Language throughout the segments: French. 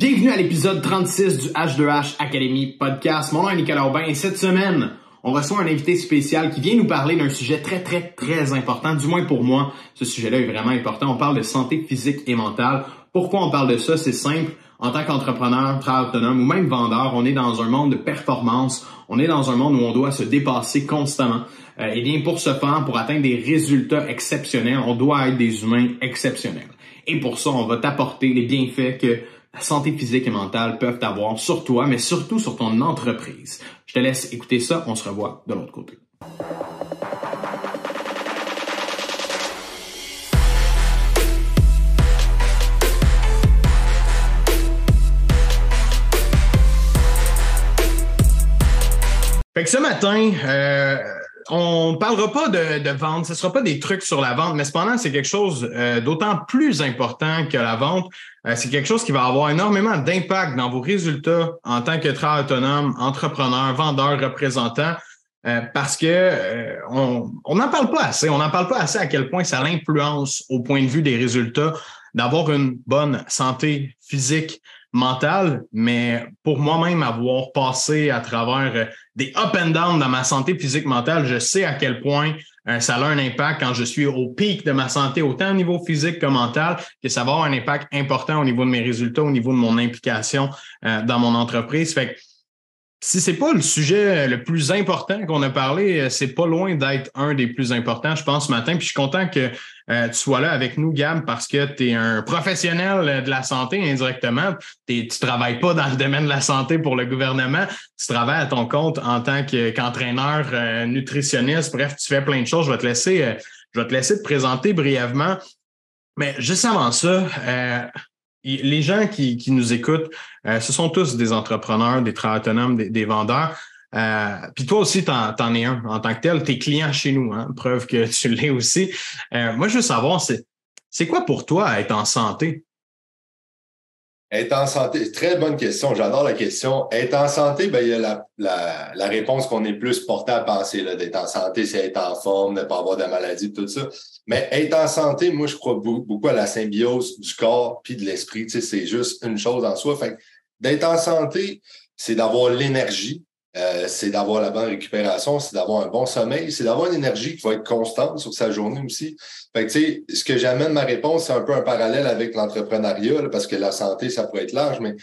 Bienvenue à l'épisode 36 du H2H Academy Podcast. Mon nom est Nicolas Aubin et cette semaine, on reçoit un invité spécial qui vient nous parler d'un sujet très, très, très important. Du moins pour moi, ce sujet-là est vraiment important. On parle de santé physique et mentale. Pourquoi on parle de ça? C'est simple. En tant qu'entrepreneur, travailleur autonome ou même vendeur, on est dans un monde de performance. On est dans un monde où on doit se dépasser constamment. Euh, et bien pour ce faire, pour atteindre des résultats exceptionnels, on doit être des humains exceptionnels. Et pour ça, on va t'apporter les bienfaits que la santé physique et mentale peuvent avoir sur toi, mais surtout sur ton entreprise. Je te laisse écouter ça, on se revoit de l'autre côté. Fait que ce matin, euh, on parlera pas de, vente, ce sera pas des trucs sur la vente, mais cependant, c'est quelque chose euh, d'autant plus important que la vente. Euh, c'est quelque chose qui va avoir énormément d'impact dans vos résultats en tant que travailleur autonome, entrepreneur, vendeur, représentant. Euh, parce que on n'en parle pas assez. On n'en parle pas assez à quel point ça l'influence au point de vue des résultats d'avoir une bonne santé physique, mentale, mais pour moi-même avoir passé à travers euh, des up and down dans ma santé physique mentale, je sais à quel point euh, ça a un impact quand je suis au pic de ma santé, autant au niveau physique que mental, que ça va avoir un impact important au niveau de mes résultats, au niveau de mon implication euh, dans mon entreprise. Fait que si c'est pas le sujet le plus important qu'on a parlé, c'est pas loin d'être un des plus importants, je pense, ce matin. Puis je suis content que euh, tu sois là avec nous, Gab, parce que tu es un professionnel de la santé indirectement. Tu travailles pas dans le domaine de la santé pour le gouvernement. Tu travailles à ton compte en tant qu'entraîneur euh, nutritionniste. Bref, tu fais plein de choses. Je vais te laisser, euh, je vais te laisser te présenter brièvement. Mais juste avant ça, les gens qui, nous écoutent, ce sont tous des entrepreneurs, des travailleurs autonomes, des vendeurs. Euh, puis toi aussi, tu en, es un en tant que tel. Tes clients chez nous, hein, preuve que tu l'es aussi. Euh, moi, je veux savoir, c'est, quoi pour toi être en santé? Être en santé, très bonne question. J'adore la question. Être en santé, ben, il y a la, la, la réponse qu'on est plus porté à penser. D'être en santé, c'est être en forme, ne pas avoir de maladie, tout ça. Mais être en santé, moi, je crois beaucoup, à la symbiose du corps puis de l'esprit. Tu sais, c'est juste une chose en soi. Fait d'être en santé, c'est d'avoir l'énergie, euh, c'est d'avoir la bonne récupération, c'est d'avoir un bon sommeil, c'est d'avoir une énergie qui va être constante sur sa journée aussi. Fait tu sais, ce que j'amène ma réponse, c'est un peu un parallèle avec l'entrepreneuriat, parce que la santé, ça pourrait être large, mais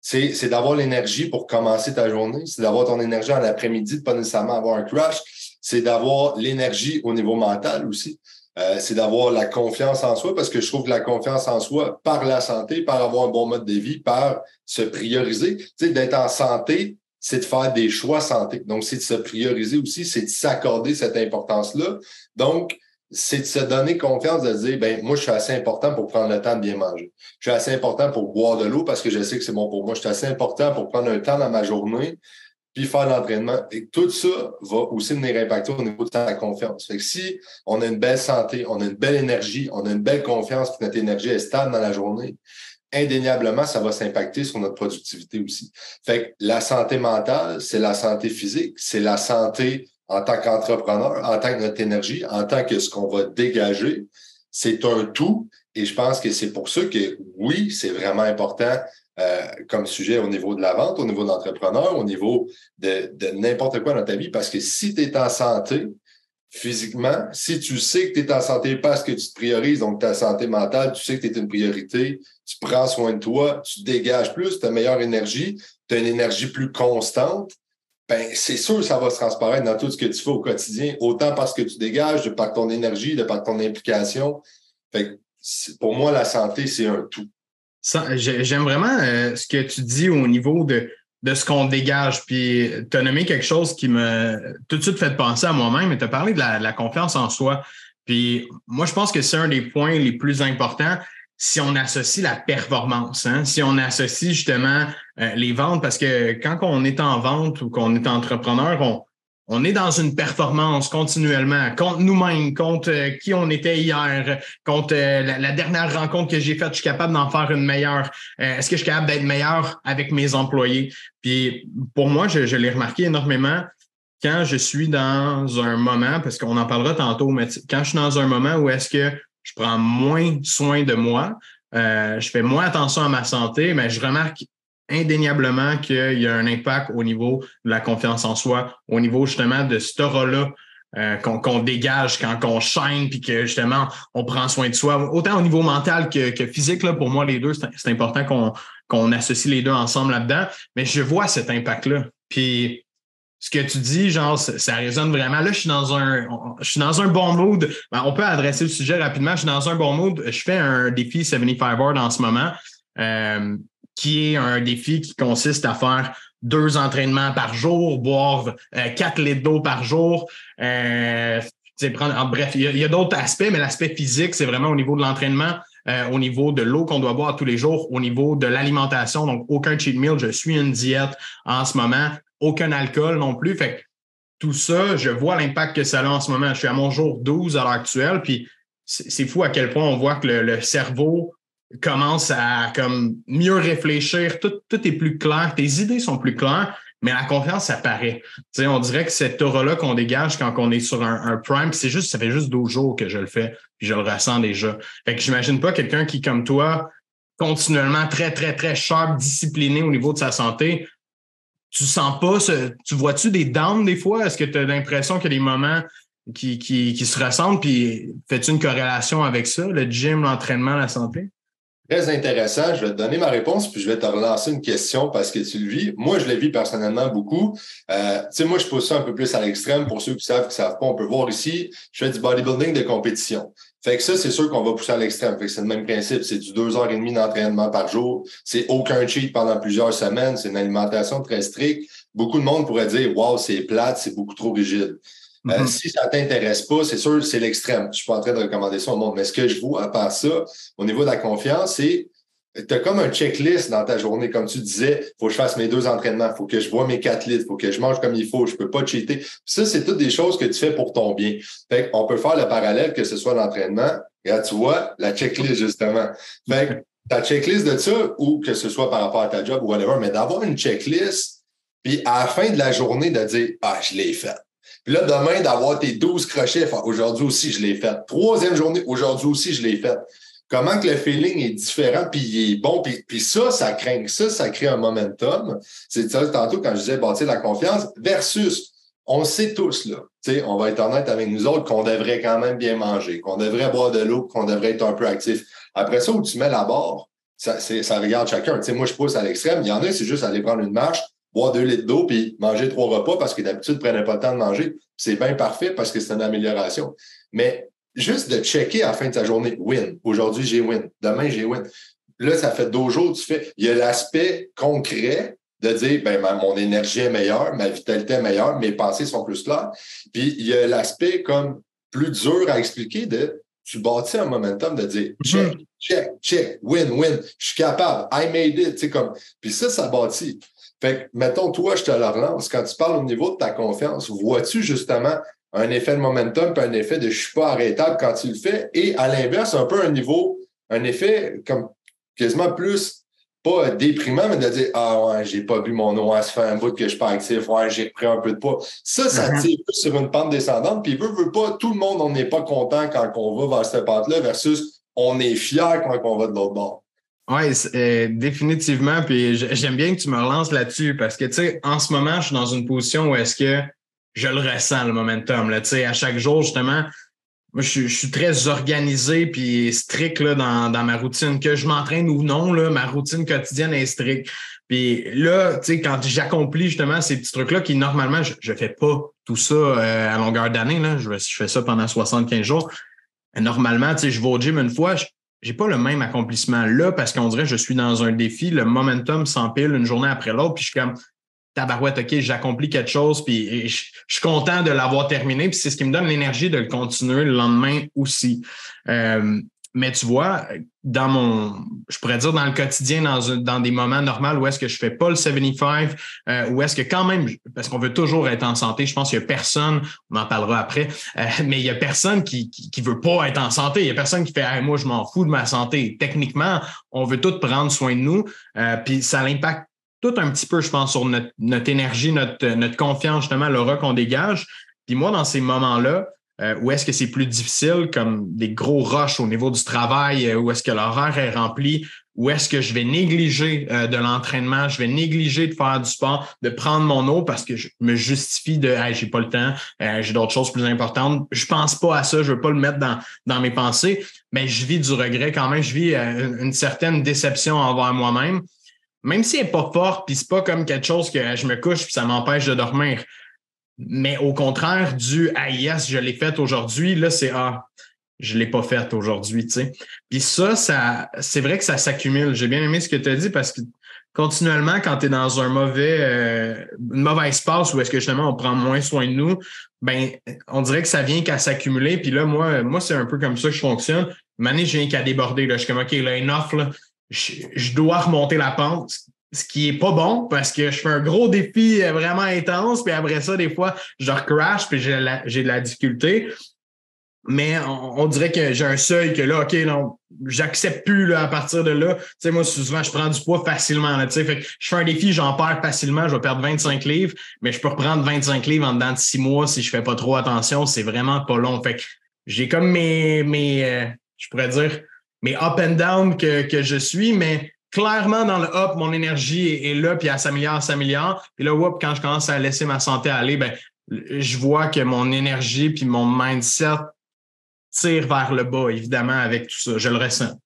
c'est d'avoir l'énergie pour commencer ta journée, c'est d'avoir ton énergie en après-midi, de pas nécessairement avoir un crash, c'est d'avoir l'énergie au niveau mental aussi. Euh, c'est d'avoir la confiance en soi, parce que je trouve que la confiance en soi, par la santé, par avoir un bon mode de vie, par se prioriser, tu sais, d'être en santé, c'est de faire des choix santé. Donc, c'est de se prioriser aussi, c'est de s'accorder cette importance-là. Donc, c'est de se donner confiance, de se dire, ben moi, je suis assez important pour prendre le temps de bien manger. Je suis assez important pour boire de l'eau parce que je sais que c'est bon pour moi. Je suis assez important pour prendre un temps dans ma journée puis faire l'entraînement. Et tout ça va aussi venir impacter au niveau de ta confiance. Fait que si on a une belle santé, on a une belle énergie, on a une belle confiance, que notre énergie est stable dans la journée, indéniablement, ça va s'impacter sur notre productivité aussi. Fait que la santé mentale, c'est la santé physique, c'est la santé en tant qu'entrepreneur, en tant que notre énergie, en tant que ce qu'on va dégager. C'est un tout. Et je pense que c'est pour ça que oui, c'est vraiment important euh, comme sujet au niveau de la vente, au niveau de l'entrepreneur, au niveau de, n'importe quoi dans ta vie. Parce que si tu es en santé, physiquement, si tu sais que tu es en santé parce que tu te priorises, donc ta santé mentale, tu sais que tu es une priorité, tu prends soin de toi, tu dégages plus, tu as meilleure énergie, tu as une énergie plus constante, ben c'est sûr ça va se transparaître dans tout ce que tu fais au quotidien, autant parce que tu dégages, de par ton énergie, de par ton implication. Fait pour moi, la santé, c'est un tout. J'aime vraiment euh, ce que tu dis au niveau de de ce qu'on dégage. Puis tu as nommé quelque chose qui m'a tout de suite fait penser à moi-même, mais tu as parlé de la, confiance en soi. Puis moi, je pense que c'est un des points les plus importants si on associe la performance, hein? si on associe justement euh, les ventes, parce que quand on est en vente ou qu'on est entrepreneur, on, on est dans une performance continuellement contre nous-mêmes, contre euh, qui on était hier, contre euh, la, dernière rencontre que j'ai faite, je suis capable d'en faire une meilleure. Euh, est-ce que je suis capable d'être meilleur avec mes employés? Puis pour moi, je, je l'ai remarqué énormément quand je suis dans un moment, parce qu'on en parlera tantôt, mais quand je suis dans un moment où est-ce que je prends moins soin de moi, je fais moins attention à ma santé, mais je remarque indéniablement qu'il y a un impact au niveau de la confiance en soi, au niveau justement de ce aura-là euh, qu'on dégage quand on chaîne puis que justement on prend soin de soi, autant au niveau mental que, que physique. Là, pour moi, les deux, c'est important qu'on qu'on associe les deux ensemble là-dedans. Mais je vois cet impact-là. Puis ce que tu dis, genre, ça, résonne vraiment. Là, je suis dans un, je suis dans un bon mood. Ben, on peut adresser le sujet rapidement. Je suis dans un bon mood. Je fais un défi 75 hard en ce moment, euh, qui est un défi qui consiste à faire deux entraînements par jour, boire euh, quatre litres d'eau par jour. Euh, prendre, bref, il y a, d'autres aspects, mais l'aspect physique, c'est vraiment au niveau de l'entraînement, euh, au niveau de l'eau qu'on doit boire tous les jours, au niveau de l'alimentation. Donc, aucun cheat meal. Je suis une diète en ce moment. Aucun alcool non plus. Fait tout ça, je vois l'impact que ça a en ce moment. Je suis à mon jour 12 à l'heure actuelle. Puis c'est fou à quel point on voit que le cerveau commence à comme mieux réfléchir, tout, tout est plus clair, tes idées sont plus claires, mais la confiance, ça paraît. sais, on dirait que cette aura-là qu'on dégage quand on est sur un, un prime, c'est juste, ça fait juste 12 jours que je le fais, puis je le ressens déjà. Fait que j'imagine pas quelqu'un qui, comme toi, continuellement très, très, très sharp, discipliné au niveau de sa santé, tu sens pas ce, tu vois-tu des downs des fois? Est-ce que tu as l'impression qu'il y a des moments qui, qui, qui se ressemblent, puis fais-tu une corrélation avec ça, le gym, l'entraînement, la santé? Très intéressant. Je vais te donner ma réponse, puis je vais te relancer une question parce que tu le vis. Moi, je le vis personnellement beaucoup. Euh, tu sais, moi, je pose ça un peu plus à l'extrême. Pour ceux qui savent, qui savent pas, on peut voir ici, je fais du bodybuilding de compétition. Fait que ça, c'est sûr qu'on va pousser à l'extrême. Fait que c'est le même principe. C'est du deux heures et demie d'entraînement par jour. C'est aucun cheat pendant plusieurs semaines. C'est une alimentation très stricte. Beaucoup de monde pourrait dire, wow, c'est plate, c'est beaucoup trop rigide. Euh, mm-hmm. si ça t'intéresse pas, c'est sûr, c'est l'extrême. Je suis pas en train de recommander ça au monde. Mais ce que je vois à part ça, au niveau de la confiance, c'est tu as comme un checklist dans ta journée, comme tu disais, faut que je fasse mes deux entraînements, faut que je vois mes quatre litres, faut que je mange comme il faut, je peux pas cheater. Ça, c'est toutes des choses que tu fais pour ton bien. Fait on peut faire le parallèle que ce soit l'entraînement. Et là, tu vois, la checklist, justement. Fait ta checklist de ça, ou que ce soit par rapport à ta job ou whatever, mais d'avoir une checklist, puis à la fin de la journée, de dire Ah, je l'ai fait. Puis là, demain, d'avoir tes 12 crochets, aujourd'hui aussi, je l'ai fait. Troisième journée, aujourd'hui aussi, je l'ai fait. Comment que le feeling est différent, puis il est bon, puis, puis ça, ça craint ça, ça crée un momentum. C'est ça, tantôt, quand je disais bâtir la confiance, versus, on sait tous, là, on va être honnête avec nous autres, qu'on devrait quand même bien manger, qu'on devrait boire de l'eau, qu'on devrait être un peu actif. Après ça, où tu mets la barre, ça, ça regarde chacun. sais, moi, je pousse à l'extrême. Il y en a, c'est juste aller prendre une marche, boire deux litres d'eau puis manger trois repas parce que d'habitude, ne prenait pas le temps de manger. C'est bien parfait parce que c'est une amélioration. Mais juste de checker à la fin de sa journée, win. Aujourd'hui, j'ai win. Demain, j'ai win. Là, ça fait deux jours, tu fais. Il y a l'aspect concret de dire, ben, mon énergie est meilleure, ma vitalité est meilleure, mes pensées sont plus claires. Puis il y a l'aspect comme plus dur à expliquer de tu bâtis un momentum de dire mm-hmm. check, check, check, win, win, je suis capable, I made it, tu sais, comme. Puis ça, ça bâtit. Fait que, mettons, toi, je te la relance. Quand tu parles au niveau de ta confiance, vois-tu justement un effet de momentum puis un effet de je suis pas arrêtable quand tu le fais? Et à l'inverse, un peu un niveau, un effet comme quasiment plus pas déprimant, mais de dire Ah ouais, j'ai pas bu mon eau, ça fait un bout que je suis pas actif, ouais, j'ai repris un peu de poids. Ça, ça mm-hmm. tire plus sur une pente descendante, puis veut, veut pas, tout le monde, on n'est pas content quand on va vers cette pente-là versus on est fier quand on va de l'autre bord. Oui, euh, définitivement. Puis j'aime bien que tu me relances là-dessus parce que, tu sais, en ce moment, je suis dans une position où est-ce que je le ressens, le momentum. Là, tu sais, à chaque jour, justement, moi, je, suis très organisé puis strict là, dans, dans ma routine. Que je m'entraîne ou non, là, ma routine quotidienne est stricte. Puis là, tu sais, quand j'accomplis justement ces petits trucs-là qui, normalement, je ne fais pas tout ça euh, à longueur d'année, là, je, je fais ça pendant 75 jours. Normalement, tu sais, je vais au gym une fois, je, j'ai pas le même accomplissement là parce qu'on dirait que je suis dans un défi, le momentum s'empile une journée après l'autre, puis je suis comme tabarouette, OK, j'accomplis quelque chose, puis je, suis content de l'avoir terminé, puis c'est ce qui me donne l'énergie de le continuer le lendemain aussi. Euh, mais tu vois, dans mon, je pourrais dire dans le quotidien, dans, dans des moments normaux où est-ce que je fais pas le 75, euh, où est-ce que quand même, parce qu'on veut toujours être en santé, je pense qu'il y a personne, on en parlera après, euh, mais il y a personne qui, qui, veut pas être en santé. Il y a personne qui fait moi, je m'en fous de ma santé. Techniquement, on veut tous prendre soin de nous, euh, puis ça l'impacte tout un petit peu, je pense, sur notre, notre énergie, notre, notre confiance, justement, l'aura qu'on dégage. Puis moi, dans ces moments-là, euh, où est-ce que c'est plus difficile, comme des gros rushs au niveau du travail, euh, où est-ce que l'horaire est rempli, où est-ce que je vais négliger euh, de l'entraînement, je vais négliger de faire du sport, de prendre mon eau parce que je me justifie de hey, j'ai pas le temps, j'ai d'autres choses plus importantes. Je pense pas à ça, je veux pas le mettre dans, dans mes pensées, mais je vis du regret quand même, je vis une certaine déception envers moi-même. Même si elle n'est pas forte, puis c'est pas comme quelque chose que je me couche puis ça m'empêche de dormir. Mais au contraire, du Ah yes, je l'ai fait aujourd'hui, là, c'est Ah, je ne l'ai pas fait aujourd'hui. Puis ça, ça c'est vrai que ça s'accumule. J'ai bien aimé ce que tu as dit parce que continuellement, quand tu es dans un mauvais, euh, une mauvaise passe où est-ce que justement on prend moins soin de nous, ben on dirait que ça vient qu'à s'accumuler. Puis là, moi, moi, c'est un peu comme ça que je fonctionne. Une je viens qu'à déborder. Là. Je suis comme OK, là, enough, là, je, dois remonter la pente ce qui est pas bon parce que je fais un gros défi euh, vraiment intense, puis après ça, des fois, je crash, puis j'ai de la difficulté. Mais on, dirait que j'ai un seuil que là, OK, non, j'accepte plus là, à partir de là. Tu sais, moi, souvent, je prends du poids facilement. Là, tu sais, fait je fais un défi, j'en perds facilement, je vais perdre 25 livres, mais je peux reprendre 25 livres en dedans de six mois si je fais pas trop attention. C'est vraiment pas long. Fait que j'ai comme mes, mes euh, je pourrais dire, mes up and down que, que je suis, mais clairement, dans le up, mon énergie est, là, puis elle s'améliore, s'améliore. Puis là, whoop, quand je commence à laisser ma santé aller, ben, je vois que mon énergie puis mon mindset tire vers le bas, évidemment, avec tout ça. Je le ressens.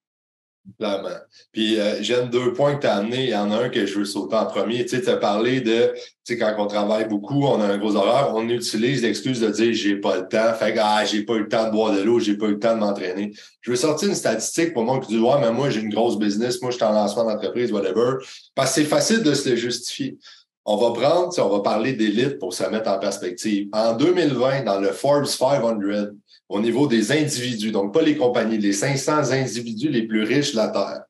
Clairement. Puis euh, j'aime deux points que tu as amenés. Il y en a un que je veux sauter en premier. Tu sais, as parlé de, tu sais, quand on travaille beaucoup, on a un gros horaire, on utilise l'excuse de dire j'ai pas le temps. Fait que ah, j'ai pas eu le temps de boire de l'eau, j'ai pas eu le temps de m'entraîner. Je veux sortir une statistique pour moi qui dit Ouais, mais moi, j'ai une grosse business, moi, je suis en lancement d'entreprise, whatever. Parce que c'est facile de se le justifier. On va prendre, on va parler d'élite pour se mettre en perspective. En 2020, dans le Forbes 500, au niveau des individus, donc pas les compagnies, les 500 individus les plus riches de la Terre.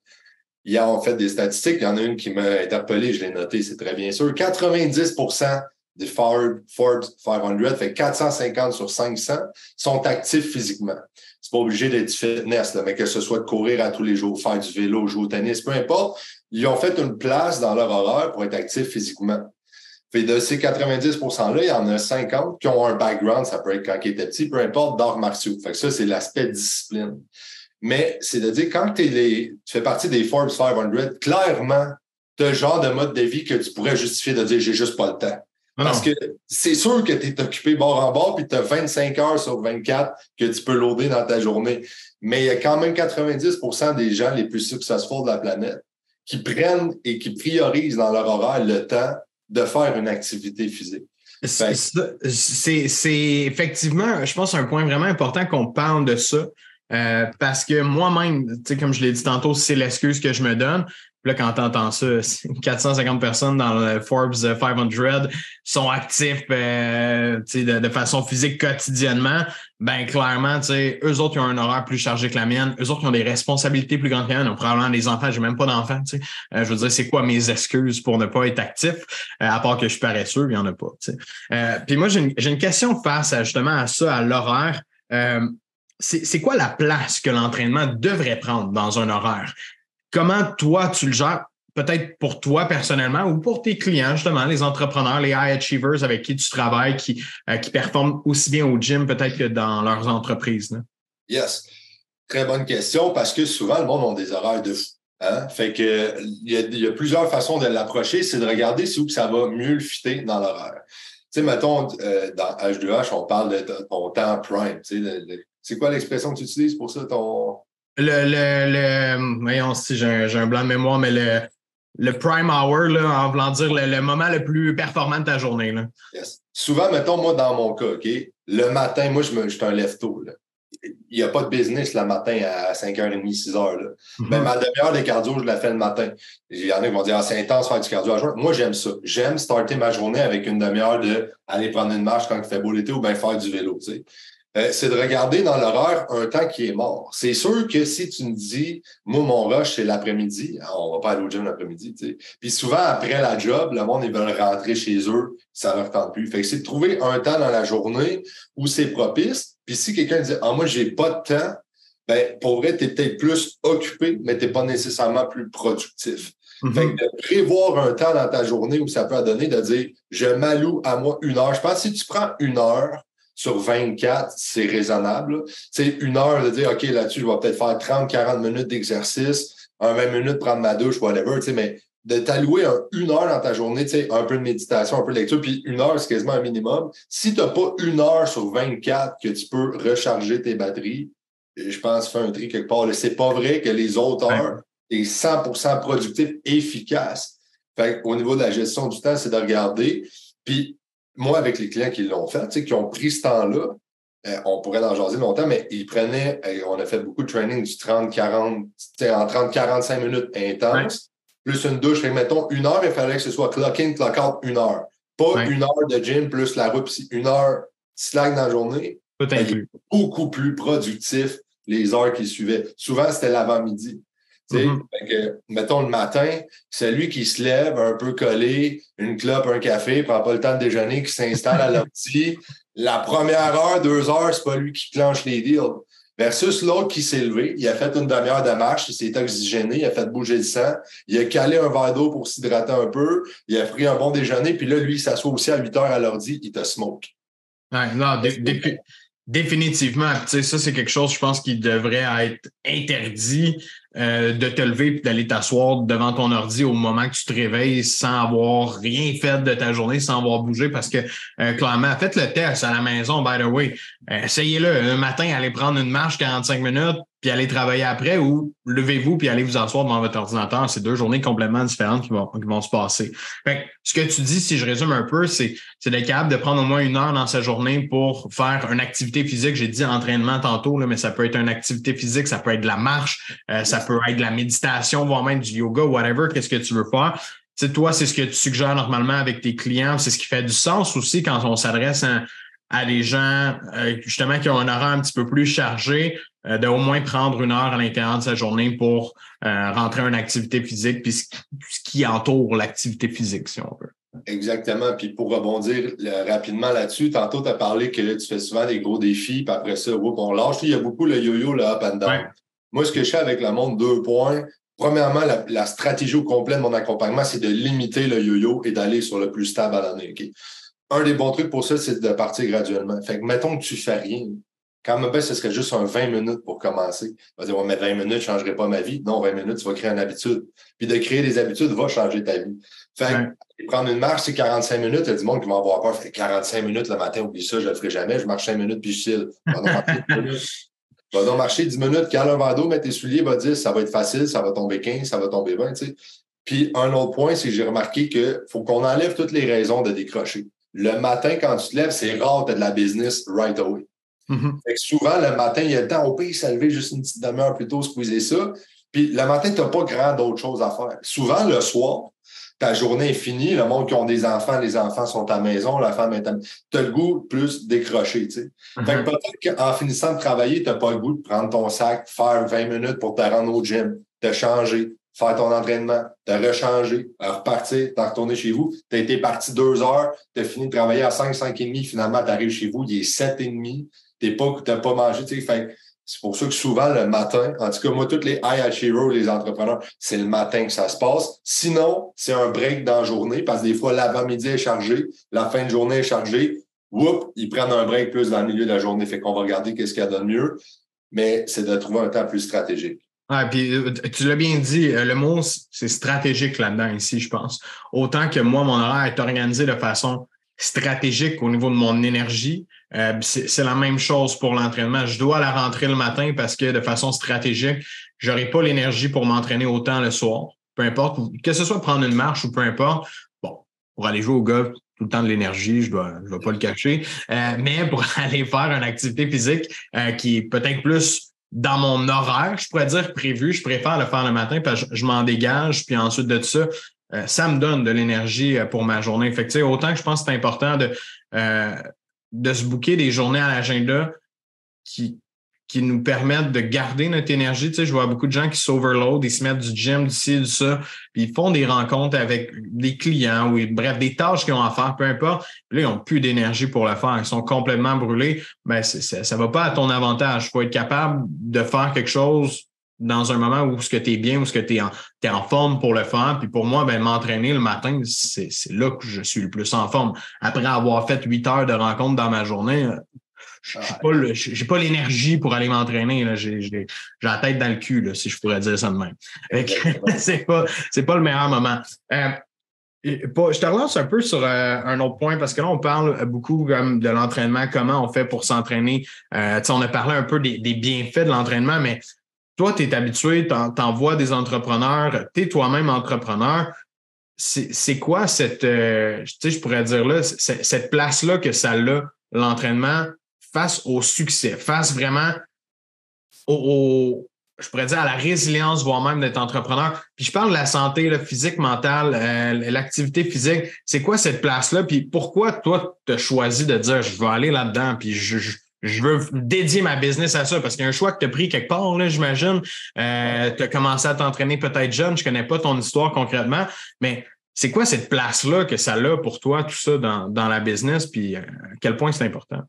Il y a en fait des statistiques. Il y en a une qui m'a interpellé, je l'ai noté, c'est très bien sûr. 90% des Forbes 500, fait 450 sur 500, sont actifs physiquement. C'est pas obligé d'être fitness, mais que ce soit de courir à tous les jours, faire du vélo, jouer au tennis, peu importe. Ils ont fait une place dans leur horaire pour être actifs physiquement. Fait de ces 90 %-là, il y en a 50 qui ont un background, ça peut être quand ils étaient petits, peu importe, d'arts martiaux. Fait que ça, c'est l'aspect discipline. Mais c'est de dire, quand es les, tu fais partie des Forbes 500, clairement, tu as le genre de mode de vie que tu pourrais justifier de dire, j'ai juste pas le temps. Parce que c'est sûr que tu es occupé bord en bord, puis tu as 25 heures sur 24 que tu peux loader dans ta journée. Mais il y a quand même 90% des gens les plus successful de la planète qui prennent et qui priorisent dans leur horaire le temps de faire une activité physique. C'est effectivement, je pense, un point vraiment important qu'on parle de ça. Euh, parce que moi-même, comme je l'ai dit tantôt, c'est l'excuse que je me donne là, quand tu entends ça, 450 personnes dans le Forbes 500 sont actifs euh, de, de, façon physique quotidiennement. Ben clairement, eux autres, ils ont un horaire plus chargé que la mienne. Eux autres, ils ont des responsabilités plus grandes que la mienne. Ils ont probablement des enfants. J'ai même pas d'enfants. Euh, je veux dire, c'est quoi mes excuses pour ne pas être actif, euh, à part que je suis paresseux, il n'y en a pas. Puis moi, j'ai une, question face justement à ça, à l'horaire. C'est quoi la place que l'entraînement devrait prendre dans un horaire? Comment toi, tu le gères? Peut-être pour toi personnellement ou pour tes clients, justement, les entrepreneurs, les high achievers avec qui tu travailles, qui, euh, qui performent aussi bien au gym peut-être que dans leurs entreprises. Yes. Très bonne question parce que souvent, le monde a des horaires de fou. Hein? Fait que il y, a, plusieurs façons de l'approcher. C'est de regarder si ça va mieux le fitter dans l'horaire. Tu sais, mettons, euh, dans H2H, on parle de ton temps prime. c'est quoi l'expression que tu utilises pour ça, ton le, le, le voyons si j'ai un, un, blanc de mémoire, mais le, le prime hour, là, en voulant dire le, moment le plus performant de ta journée. Là. Souvent, mettons, moi, dans mon cas, OK, le matin, moi, je, me, je suis un lève-tôt. Il n'y a pas de business le matin à 5h30, 6h. Là. Mm-hmm. Mais ma demi-heure de cardio, je la fais le matin. Il y en a qui vont dire, ah, c'est intense faire du cardio à jour. Moi, j'aime ça. J'aime starter ma journée avec une demi-heure de aller prendre une marche quand il fait beau l'été ou bien faire du vélo. Tu sais. Euh, c'est de regarder dans l'horaire un temps qui est mort. C'est sûr que si tu me dis, moi, mon rush, c'est l'après-midi, hein, on va pas aller au gym l'après-midi, tu sais. Puis souvent, après la job, le monde, ils veulent rentrer chez eux, ça leur tente plus. Fait que c'est de trouver un temps dans la journée où c'est propice. Puis si quelqu'un dit, ah, moi, j'ai pas de temps, ben, pour vrai, t'es peut-être plus occupé, mais t'es pas nécessairement plus productif. Mm-hmm. Fait que de prévoir un temps dans ta journée où ça peut donner de dire, je m'alloue à moi une heure. Je pense que si tu prends une heure, sur 24, c'est raisonnable. C'est une heure de dire, OK, là-dessus, je vais peut-être faire 30, 40 minutes d'exercice, un 20 minutes prendre ma douche, whatever, mais de t'allouer une heure dans ta journée, un peu de méditation, un peu de lecture, puis une heure, c'est quasiment un minimum. Si tu n'as pas une heure sur 24 que tu peux recharger tes batteries, je pense faire un tri quelque part. C'est pas vrai que les autres heures, est 100 productif, efficace. Fait au niveau de la gestion du temps, c'est de regarder. Puis moi, avec les clients qui l'ont fait, qui ont pris ce temps-là, euh, on pourrait en jaser longtemps, mais ils prenaient, euh, on a fait beaucoup de training du 30-40, en 30-45 minutes intense, plus une douche. et mettons, une heure, il fallait que ce soit clock in, clock out, une heure. Pas une heure de gym plus la route, une heure slack dans la journée. Ben, beaucoup plus productif les heures qui suivaient. Souvent, c'était l'avant-midi. Mm-hmm. mettons le matin, c'est lui qui se lève un peu collé, une clope, un café, prend pas le temps de déjeuner, qui s'installe à l'ordi. La première heure, deux heures, c'est pas lui qui clenche les deals. Versus l'autre qui s'est levé, il a fait une demi-heure de marche, il s'est oxygéné, il a fait bouger le sang, il a calé un verre d'eau pour s'hydrater un peu, il a pris un bon déjeuner, puis là, lui, il s'assoit aussi à 8 heures à l'ordi, il te smoke. Ouais, non, définitivement. ça, c'est quelque chose, je pense, qui devrait être interdit euh, de te lever et d'aller t'asseoir devant ton ordi au moment que tu te réveilles sans avoir rien fait de ta journée, sans avoir bougé parce que euh, clairement, faites le test à la maison, by the way. Euh, essayez-le. Un matin, allez prendre une marche 45 minutes, puis aller travailler après ou levez-vous puis allez vous asseoir devant votre ordinateur. C'est deux journées complètement différentes qui vont, qui vont se passer. Fait ce que tu dis, si je résume un peu, c'est, d'être capable de prendre au moins une heure dans sa journée pour faire une activité physique. J'ai dit entraînement tantôt, là, mais ça peut être une activité physique, ça peut être de la marche, euh, ça peut être de la méditation, voire même du yoga, whatever, qu'est-ce que tu veux faire. Tu toi, c'est ce que tu suggères normalement avec tes clients. C'est ce qui fait du sens aussi quand on s'adresse à, à des gens euh, justement qui ont un horaire un petit peu plus chargé, euh, de au moins prendre une heure à l'intérieur de sa journée pour euh, rentrer en activité physique, puis ce, qui entoure l'activité physique, si on veut. Exactement. Puis pour rebondir rapidement là-dessus, tantôt, tu as parlé que tu fais souvent des gros défis, puis après ça, on lâche. Il y a beaucoup le yo-yo, le up and down. Moi, ce que je fais avec le monde, deux points. Premièrement, la, stratégie au complet de mon accompagnement, c'est de limiter le yo-yo et d'aller sur le plus stable à l'année un des bons trucs pour ça, c'est de partir graduellement. Fait que mettons que tu fais rien. Quand même, ce serait juste un 20 minutes pour commencer. On va dire, ouais, mais 20 minutes ne changerait pas ma vie. Non, 20 minutes, tu vas créer une habitude. Puis de créer des habitudes va changer ta vie. Fait que prendre une marche, c'est 45 minutes. Il y a du monde qui va avoir peur. Fait 45 minutes le matin, oublie ça, je le ferai jamais. Je marche 5 minutes, puis je chill. Va donc marcher 10 minutes, cale un verre d'eau, mets tes souliers, va dire, ça va être facile, ça va tomber 15, ça va tomber 20, tu sais. Puis un autre point, c'est que j'ai remarqué qu'il faut qu'on enlève toutes les raisons de décrocher le matin, quand tu te lèves, c'est rare que tu de la business right away. Mm-hmm. souvent, le matin, il y a le temps au pays, s'élever juste une petite demi-heure plus tôt, squeezer ça. Puis le matin, tu n'as pas grand d'autres choses à faire. Souvent, le soir, ta journée est finie. Le monde qui ont des enfants, les enfants sont à la maison, la femme est à Tu as le goût plus décrocher. Tu sais. Mm-hmm. peut-être qu'en finissant de travailler, tu n'as pas le goût de prendre ton sac, faire 20 minutes pour te rendre au gym, te changer, faire ton entraînement, te rechanger, repartir, t'en retourner chez vous. Tu as été parti deux heures, tu as fini de travailler à 5, 5 et demi, finalement, tu arrives chez vous, il est 7 et demi, tu n'as pas mangé. c'est pour ça que souvent, le matin, en tout cas, moi, tous les high achievers, les entrepreneurs, c'est le matin que ça se passe. Sinon, c'est un break dans la journée parce que des fois, l'avant-midi est chargé, la fin de journée est chargée. Whoop, ils prennent un break plus dans le milieu de la journée. Fait qu'on va regarder qu'est-ce qu'il y a de mieux. Mais c'est de trouver un temps plus stratégique. Ouais, puis euh, tu l'as bien dit, euh, le mot, c'est stratégique là-dedans ici, je pense. Autant que moi, mon horaire est organisé de façon stratégique au niveau de mon énergie, euh, c'est la même chose pour l'entraînement. Je dois la rentrer le matin parce que de façon stratégique, j'aurai pas l'énergie pour m'entraîner autant le soir. Peu importe, que ce soit prendre une marche ou peu importe. Bon, pour aller jouer au golf, tout le temps de l'énergie, je dois, je dois pas le cacher. mais pour aller faire une activité physique qui est peut-être plus dans mon horaire, je pourrais dire prévu, je préfère le faire le matin parce que je, m'en dégage, puis ensuite de ça, euh, ça me donne de l'énergie euh, pour ma journée. Fait autant que je pense que c'est important de, euh, de se bouquer des journées à l'agenda qui, nous permettent de garder notre énergie. Je vois beaucoup de gens qui s'overload, ils se mettent du gym, du ci, du ça, puis ils font des rencontres avec des clients ou bref, des tâches qu'ils ont à faire, peu importe. Là, ils n'ont plus d'énergie pour le faire. Ils sont complètement brûlés. Ben, ça ne va pas à ton avantage. Il faut être capable de faire quelque chose dans un moment où ce que tu es bien, où ce que tu es, es, en forme pour le faire. Puis pour moi, ben, m'entraîner le matin, c'est là que je suis le plus en forme. Après avoir fait huit heures de rencontres dans ma journée, je n'ai pas l'énergie pour aller m'entraîner. J'ai la tête dans le cul, si je pourrais dire ça de même. c'est pas, pas le meilleur moment. Euh, je te relance un peu sur euh, un autre point parce que là, on parle beaucoup de l'entraînement, comment on fait pour s'entraîner. Euh, on a parlé un peu des, bienfaits de l'entraînement, mais toi, tu es habitué, tu envoies des entrepreneurs, tu es toi-même entrepreneur. C'est quoi cette, euh, je pourrais dire là, cette place-là que ça a, l'entraînement, face au succès, face vraiment au, je pourrais dire, à la résilience, voire même d'être entrepreneur. Puis je parle de la santé physique, mentale, euh, l'activité physique. C'est quoi cette place-là? Puis pourquoi toi, tu as choisi de dire je veux aller là-dedans, puis je, veux dédier ma business à ça? Parce qu'il y a un choix que tu as pris quelque part, là, j'imagine. Euh, tu as commencé à t'entraîner peut-être jeune, je connais pas ton histoire concrètement, mais c'est quoi cette place-là que ça a pour toi, tout ça, dans, dans la business, puis euh, à quel point c'est important?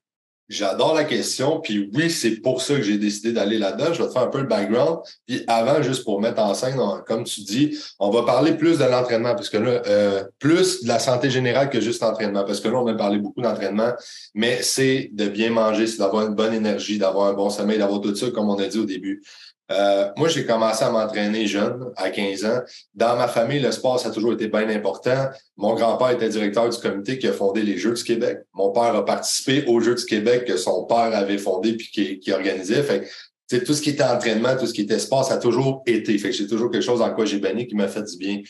J'adore la question, puis oui, c'est pour ça que j'ai décidé d'aller là-dedans. Je vais te faire un peu le background. Puis avant, juste pour mettre en scène, comme tu dis, on va parler plus de l'entraînement, parce que là, euh, plus de la santé générale que juste l'entraînement, parce que là, on a parlé beaucoup d'entraînement, mais c'est de bien manger, c'est d'avoir une bonne énergie, d'avoir un bon sommeil, d'avoir tout ça, comme on a dit au début. Euh, moi, j'ai commencé à m'entraîner jeune, à 15 ans. Dans ma famille, le sport, ça a toujours été bien important. Mon grand-père était directeur du comité qui a fondé les Jeux du Québec. Mon père a participé aux Jeux du Québec que son père avait fondé puis qui, qui organisait. Fait que, tout ce qui était entraînement, tout ce qui était sport, ça a toujours été. Fait que c'est toujours quelque chose en quoi j'ai banni qui m'a fait du bien.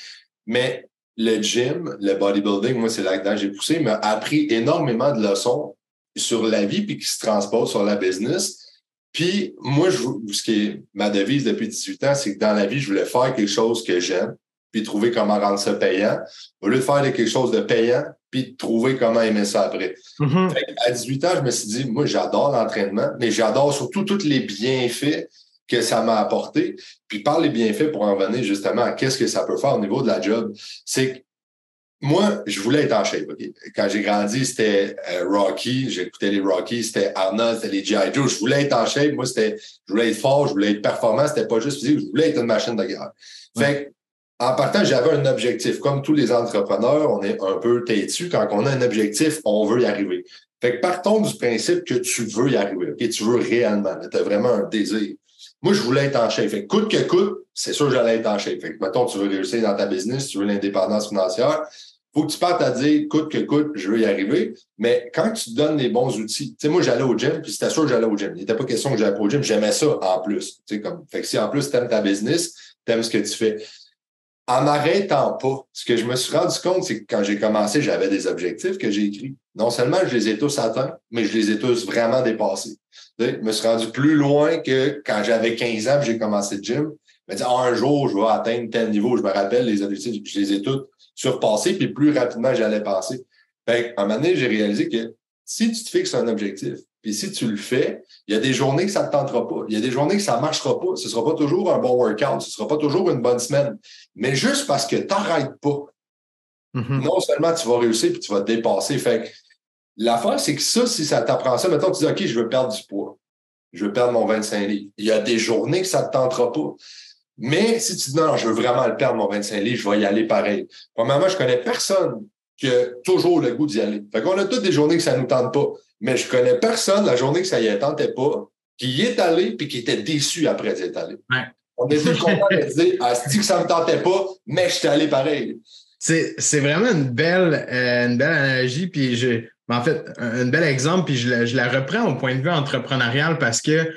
Mais le gym, le bodybuilding, moi, c'est là-dedans que j'ai poussé, m'a appris énormément de leçons sur la vie puis qui se transposent sur la business puis moi, je, ce qui est ma devise depuis 18 ans, c'est que dans la vie, je voulais faire quelque chose que j'aime, puis trouver comment rendre ça payant, au lieu de faire quelque chose de payant, puis trouver comment aimer ça après. Mm-hmm. à 18 ans, je me suis dit, moi, j'adore l'entraînement, mais j'adore surtout tous les bienfaits que ça m'a apporté. Puis par les bienfaits, pour en venir justement à qu'est-ce que ça peut faire au niveau de la job, c'est moi, je voulais être en shape. Quand j'ai grandi, c'était euh, Rocky. J'écoutais les Rocky, c'était Arnold, c'était les G.I. Joe. Je voulais être en shape. Moi, c'était, je voulais être fort, je voulais être performant. C'était pas juste physique, je voulais être une machine de guerre. Fait en partant, j'avais un objectif. Comme tous les entrepreneurs, on est un peu têtu. Quand on a un objectif, on veut y arriver. Fait que partons du principe que tu veux y arriver. OK? Tu veux réellement. Tu as vraiment un désir. Moi, je voulais être en shape. Fait coûte que coûte, c'est sûr que j'allais être en shape. Fait mettons, tu veux réussir dans ta business, tu veux l'indépendance financière, faut que tu partes à dire, coûte que coûte, je veux y arriver. Mais quand tu te donnes les bons outils, tu sais, moi, j'allais au gym, puis c'était sûr que j'allais au gym. Il n'était pas question que j'allais pas au gym, j'aimais ça en plus. Comme, fait que si en plus tu aimes ta business, tu aimes ce que tu fais. En m'arrêtant pas, ce que je me suis rendu compte, c'est que quand j'ai commencé, j'avais des objectifs que j'ai écrits. Non seulement je les ai tous atteints, mais je les ai tous vraiment dépassés. Je me suis rendu plus loin que quand j'avais 15 ans, j'ai commencé le gym. Je me disais, ah, un jour, je vais atteindre tel niveau. Je me rappelle les objectifs, je les ai tous surpasser, puis plus rapidement j'allais passer. Fait à un moment donné, j'ai réalisé que si tu te fixes un objectif, puis si tu le fais, il y a des journées que ça ne te tentera pas. Il y a des journées que ça ne marchera pas. Ce ne sera pas toujours un bon workout. Ce ne sera pas toujours une bonne semaine. Mais juste parce que tu n'arrêtes pas, mm-hmm. non seulement tu vas réussir puis tu vas te dépasser. Fait l'affaire, c'est que ça, si ça t'apprend ça, maintenant tu dis OK, je veux perdre du poids. Je veux perdre mon 25 livres. Il y a des journées que ça ne te tentera pas. Mais si tu dis non, je veux vraiment le perdre, mon 25 livres, je vais y aller pareil. Premièrement, je connais personne qui a toujours le goût d'y aller. Fait qu'on a toutes des journées que ça ne nous tente pas. Mais je connais personne, la journée que ça y tentait pas, qui y est allé puis qui était déçu après d'y être allé. On est tous contents de dire Ah, c'est que ça ne me tentait pas, mais je suis allé pareil. C'est vraiment une belle, euh, une belle analogie. Puis je, en fait, un, bel exemple, puis je la, je la, reprends au point de vue entrepreneurial parce que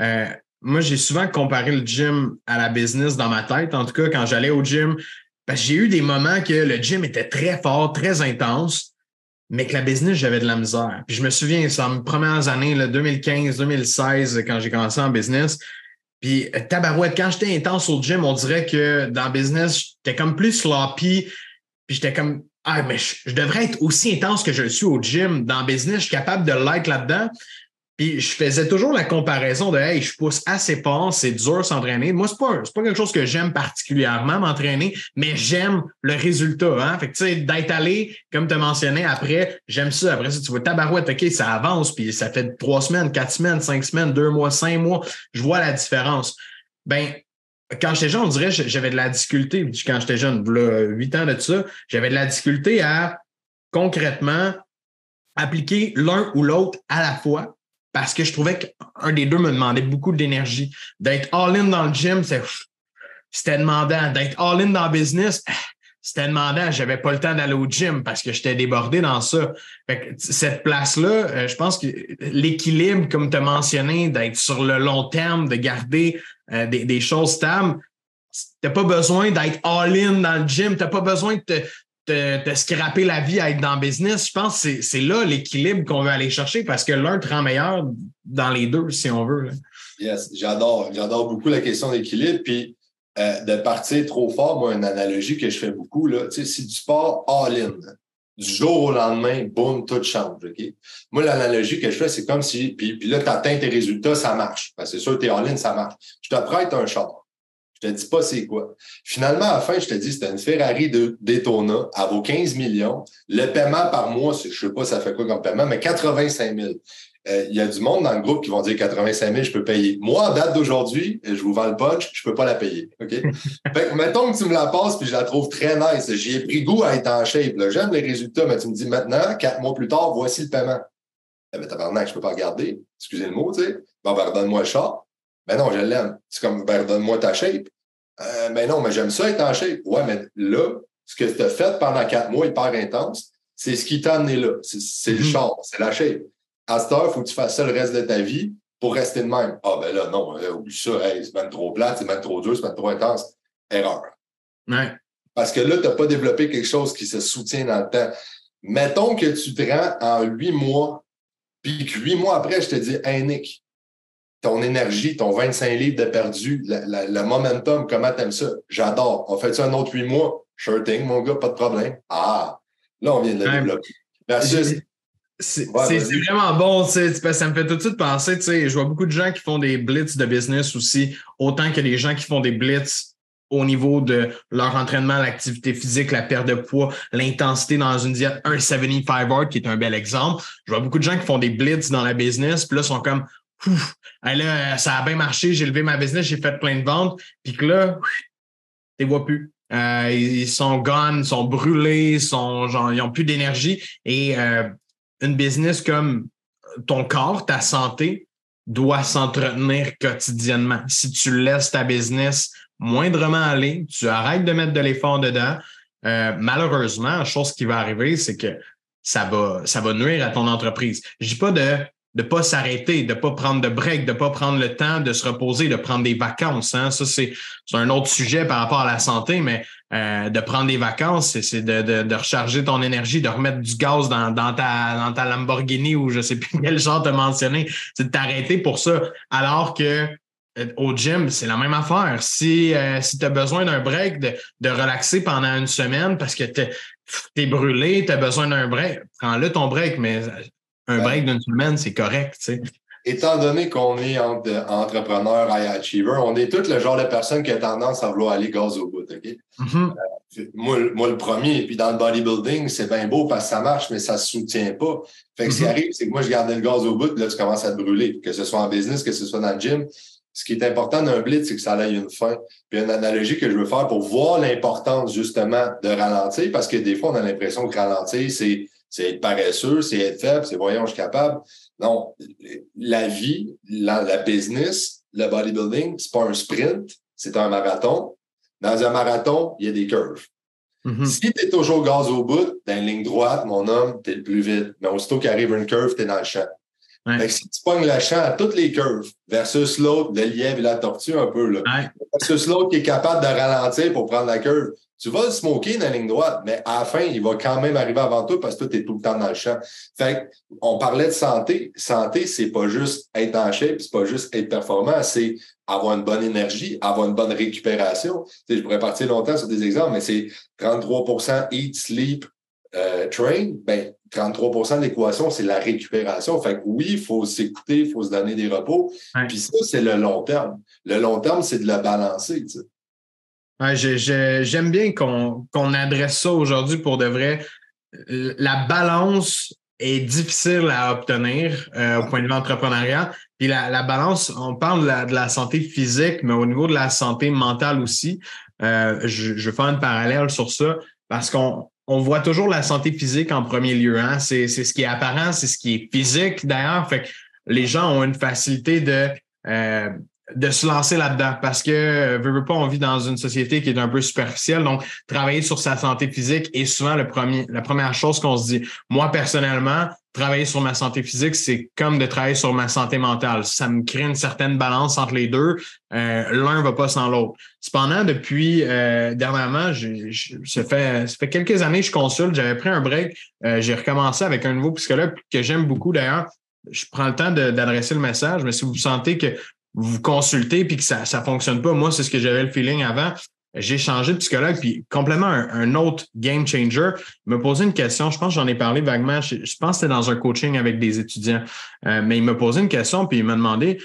euh, moi, j'ai souvent comparé le gym à la business dans ma tête. En tout cas, quand j'allais au gym, que j'ai eu des moments que le gym était très fort, très intense, mais que la business, j'avais de la misère. Puis je me souviens, c'est mes premières années, 2015-2016, quand j'ai commencé en business. Puis tabarouette, quand j'étais intense au gym, on dirait que dans le business, j'étais comme plus sloppy. Puis j'étais comme, ah, mais je, je, devrais être aussi intense que je le suis au gym. Dans le business, je suis capable de l'être là-dedans. Puis je faisais toujours la comparaison de Hey, je pousse assez fort, c'est dur s'entraîner. Moi, c'est pas, pas quelque chose que j'aime particulièrement m'entraîner, mais j'aime le résultat. Hein? Fait que tu sais, d'être allé, comme tu as mentionné, après, j'aime ça. Après ça, tu vois tabarouette, OK, ça avance, puis ça fait trois semaines, quatre semaines, cinq semaines, deux mois, cinq mois. Je vois la différence. Ben, quand j'étais jeune, on dirait que j'avais de la difficulté. Quand j'étais jeune, là, huit ans de ça, j'avais de la difficulté à concrètement appliquer l'un ou l'autre à la fois parce que je trouvais qu'un des deux me demandait beaucoup d'énergie. D'être all-in dans le gym, c'était demandant. D'être all-in dans le business, c'était demandant. J'avais pas le temps d'aller au gym parce que j'étais débordé dans ça. cette place-là, euh, je pense que l'équilibre, comme tu as mentionné, d'être sur le long terme, de garder euh, des, choses stables, t'as pas besoin d'être all-in dans le gym. T'as pas besoin de te, te, scraper la vie à être dans le business. Je pense que c'est là l'équilibre qu'on veut aller chercher parce que l'un te rend meilleur dans les deux, si on veut. Yes, j'adore. J'adore beaucoup la question d'équilibre. Puis euh, de partir trop fort, moi, une analogie que je fais beaucoup, là, si tu pars all-in, du jour au lendemain, boum, tout change. Moi, l'analogie que je fais, c'est comme si, puis, puis là, tu atteins tes résultats, ça marche. c'est sûr, tu es all-in, ça marche. Je te prête un char. Je te dis pas c'est quoi. Finalement, à la fin, je te dis, c'était une Ferrari de Daytona, elle vaut 15 millions. Le paiement par mois, je sais pas ça fait quoi comme paiement, mais 85 000. Euh, il y a du monde dans le groupe qui vont dire 85 000, je peux payer. Moi, en date d'aujourd'hui, je vous vends le punch, je peux pas la payer. OK? fait que, mettons que tu me la passes puis je la trouve très nice. J'y ai pris goût à être en shape. J'aime les résultats, mais tu me dis maintenant, quatre mois plus tard, voici le paiement. Eh ben, tabarnak, je peux pas regarder. Excusez le mot, tu sais. Bon, ben, redonne-moi le chat. Ben non, je l'aime. C'est comme, ben, redonne-moi ta shape. Euh, ben non, mais j'aime ça être en shape. Ouais, mais là, ce que tu as fait pendant quatre mois hyper intense, c'est ce qui t'a amené là. C'est le mm-hmm. char, c'est la shape. À cette heure, il faut que tu fasses ça le reste de ta vie pour rester de même. Ah, ben là, non, oublie ça, c'est même trop plat, c'est même trop dur, c'est même trop intense. Erreur. Ouais. Parce que là, tu n'as pas développé quelque chose qui se soutient dans le temps. Mettons que tu te rends en huit mois, puis que huit mois après, je te dis, hey Nick, ton énergie, ton 25 livres de perdu, le momentum, comment t'aimes ça? J'adore. On fait ça un autre huit mois? Sure thing, mon gars, pas de problème. Ah, là, on vient de le développer. C'est vraiment bon, ça me fait tout de suite penser, tu sais, je vois beaucoup de gens qui font des blitz de business aussi, autant que les gens qui font des blitz au niveau de leur entraînement, l'activité physique, la perte de poids, l'intensité dans une diète, un 75 hard qui est un bel exemple. Je vois beaucoup de gens qui font des blitz dans la business, puis là, sont comme, Ouf, là, ça a bien marché, j'ai levé ma business, j'ai fait plein de ventes, puis que là, tu les vois plus. Euh, ils sont gone, ils sont brûlés, sont, genre, ils n'ont plus d'énergie. Et euh, une business comme ton corps, ta santé, doit s'entretenir quotidiennement. Si tu laisses ta business moindrement aller, tu arrêtes de mettre de l'effort dedans, euh, malheureusement, la chose qui va arriver, c'est que ça va, ça va nuire à ton entreprise. Je dis pas de de pas s'arrêter, de pas prendre de break, de pas prendre le temps de se reposer, de prendre des vacances. Hein. Ça, c'est un autre sujet par rapport à la santé, mais euh, de prendre des vacances, c'est de, de, de, recharger ton énergie, de remettre du gaz dans, dans, ta, dans ta Lamborghini ou je sais plus quel genre de mentionné, c'est de t'arrêter pour ça. Alors que euh, au gym, c'est la même affaire. Si, euh, si tu as besoin d'un break, de, de relaxer pendant une semaine parce que tu es, brûlé, tu as besoin d'un break, prends-le ton break, mais un break d'une semaine, c'est correct, tu sais. Étant donné qu'on est entre entrepreneurs high achiever, on est tous le genre de personnes qui a tendance à vouloir aller gaz au bout, OK? Mm-hmm. Euh, moi, moi, le premier, puis dans le bodybuilding, c'est bien beau parce que ça marche, mais ça se soutient pas. Fait que ce qui mm-hmm. arrive, c'est que moi, je gardais le gaz au bout, puis là, tu commences à te brûler, que ce soit en business, que ce soit dans le gym. Ce qui est important d'un blitz, c'est que ça aille une fin. Puis une analogie que je veux faire pour voir l'importance justement de ralentir, parce que des fois, on a l'impression que ralentir, c'est c'est être paresseux, c'est être faible, c'est voyons, je suis capable. Non, la vie, la, business, le bodybuilding, c'est pas un sprint, c'est un marathon. Dans un marathon, il y a des curves. Mm-hmm. Si tu es toujours gaz au bout, dans une ligne droite, mon homme, tu es le plus vite. Mais aussitôt qu'arrive une curve, tu es dans le champ. si tu pognes le champ à toutes les curves versus l'autre, le lièvre et la tortue un peu, là, versus l'autre qui est capable de ralentir pour prendre la curve, tu vas le smoker dans la ligne droite, mais à la fin, il va quand même arriver avant toi parce que toi, tu es tout le temps dans le champ. Fait on parlait de santé. Santé, c'est pas juste être en shape, c'est pas juste être performant, c'est avoir une bonne énergie, avoir une bonne récupération. Tu je pourrais partir longtemps sur des exemples, mais c'est 33% eat, sleep, euh, train. Ben, 33 de l'équation, c'est la récupération. Fait que oui, il faut s'écouter, il faut se donner des repos. Puis ça, c'est le long terme. Le long terme, c'est de le balancer. Tu sais. J'aime bien qu'on adresse ça aujourd'hui pour de vrai. La balance est difficile à obtenir euh, au point de vue entrepreneurial. Puis la, balance, on parle de la, santé physique, mais au niveau de la santé mentale aussi. Euh, je, je, vais faire parallèle sur ça parce qu'on on voit toujours la santé physique en premier lieu. Hein? C'est ce qui est apparent, c'est ce qui est physique d'ailleurs. Fait les gens ont une facilité de euh, de se lancer là-dedans parce que euh, veux, pas on vit dans une société qui est un peu superficielle. Donc travailler sur sa santé physique est souvent le premier la première chose qu'on se dit. Moi personnellement travailler sur ma santé physique c'est comme de travailler sur ma santé mentale. Ça me crée une certaine balance entre les deux. Euh, l'un va pas sans l'autre. Cependant depuis euh, dernièrement j'ai, ça fait ça quelques années que je consulte. J'avais pris un break. Euh, j'ai recommencé avec un nouveau psychologue que j'aime beaucoup d'ailleurs. Je prends le temps d'adresser le message, mais si vous sentez que vous consultez puis que ça ne fonctionne pas, moi, c'est ce que j'avais le feeling avant. J'ai changé de psychologue, puis complètement un, autre game changer. Il m'a posé une question, je pense que j'en ai parlé vaguement, je, pense que c'était dans un coaching avec des étudiants, euh, mais il m'a posé une question, puis il m'a demandé,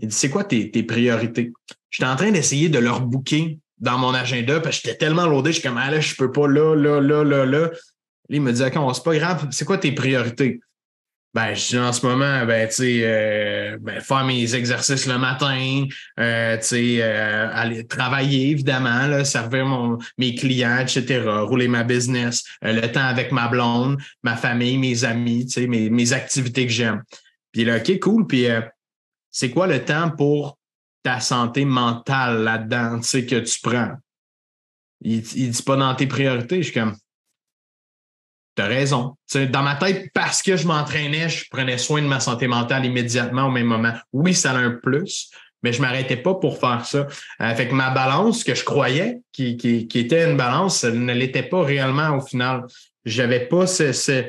il dit, c'est quoi tes, tes priorités? J'étais en train d'essayer de leur booker dans mon agenda, parce que j'étais tellement loadé, je suis comme, ah là, je peux pas là, là, là, là, là. il me dit, OK, c'est pas grave, c'est quoi tes priorités? Ben, je en ce moment, ben, tu sais, euh, ben, faire mes exercices le matin, euh, tu sais, euh, aller travailler, évidemment, là, servir mon, mes clients, etc., rouler ma business, le temps avec ma blonde, ma famille, mes amis, tu sais, mes, mes activités que j'aime. Puis là, OK, cool. Puis c'est quoi le temps pour ta santé mentale là-dedans, tu sais, que tu prends? Il, il dit pas dans tes priorités. Je suis comme, T'as raison. dans ma tête, parce que je m'entraînais, je prenais soin de ma santé mentale immédiatement au même moment. Oui, ça a un plus, mais je m'arrêtais pas pour faire ça. Euh, fait que ma balance, que je croyais qui, était une balance, elle ne l'était pas réellement au final. J'avais pas ce, ce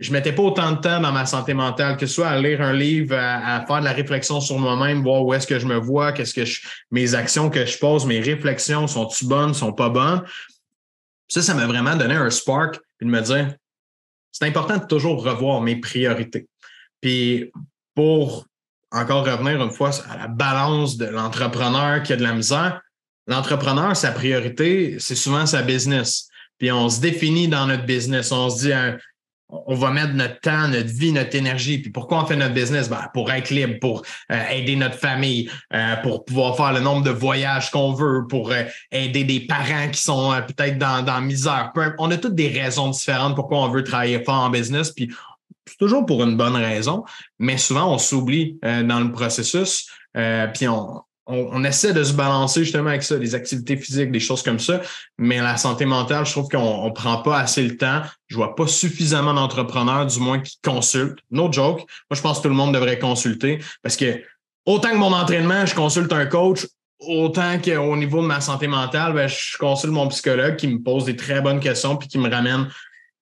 je mettais pas autant de temps dans ma santé mentale, que ce soit à lire un livre, à, faire de la réflexion sur moi-même, voir où est-ce que je me vois, qu'est-ce que mes actions que je pose, mes réflexions, sont-tu bonnes, sont pas bonnes? Ça, ça m'a vraiment donné un spark, puis de me dire, c'est important de toujours revoir mes priorités. Puis pour encore revenir une fois à la balance de l'entrepreneur qui a de la misère, l'entrepreneur, sa priorité, c'est souvent sa business. Puis on se définit dans notre business. On se dit, hein, on va mettre notre temps, notre vie, notre énergie. Puis pourquoi on fait notre business? Ben, pour être libre, pour euh, aider notre famille, euh, pour pouvoir faire le nombre de voyages qu'on veut, pour euh, aider des parents qui sont peut-être dans, dans misère. on a toutes des raisons différentes pourquoi on veut travailler fort en business. Puis c'est toujours pour une bonne raison, mais souvent on s'oublie dans le processus. puis on, on, essaie de se balancer justement avec ça, des activités physiques, des choses comme ça. Mais la santé mentale, je trouve qu'on ne prend pas assez le temps. Je vois pas suffisamment d'entrepreneurs, du moins, qui consultent. No joke. Moi, je pense que tout le monde devrait consulter parce que autant que mon entraînement, je consulte un coach, autant qu'au niveau de ma santé mentale, ben, je consulte mon psychologue qui me pose des très bonnes questions puis qui me ramène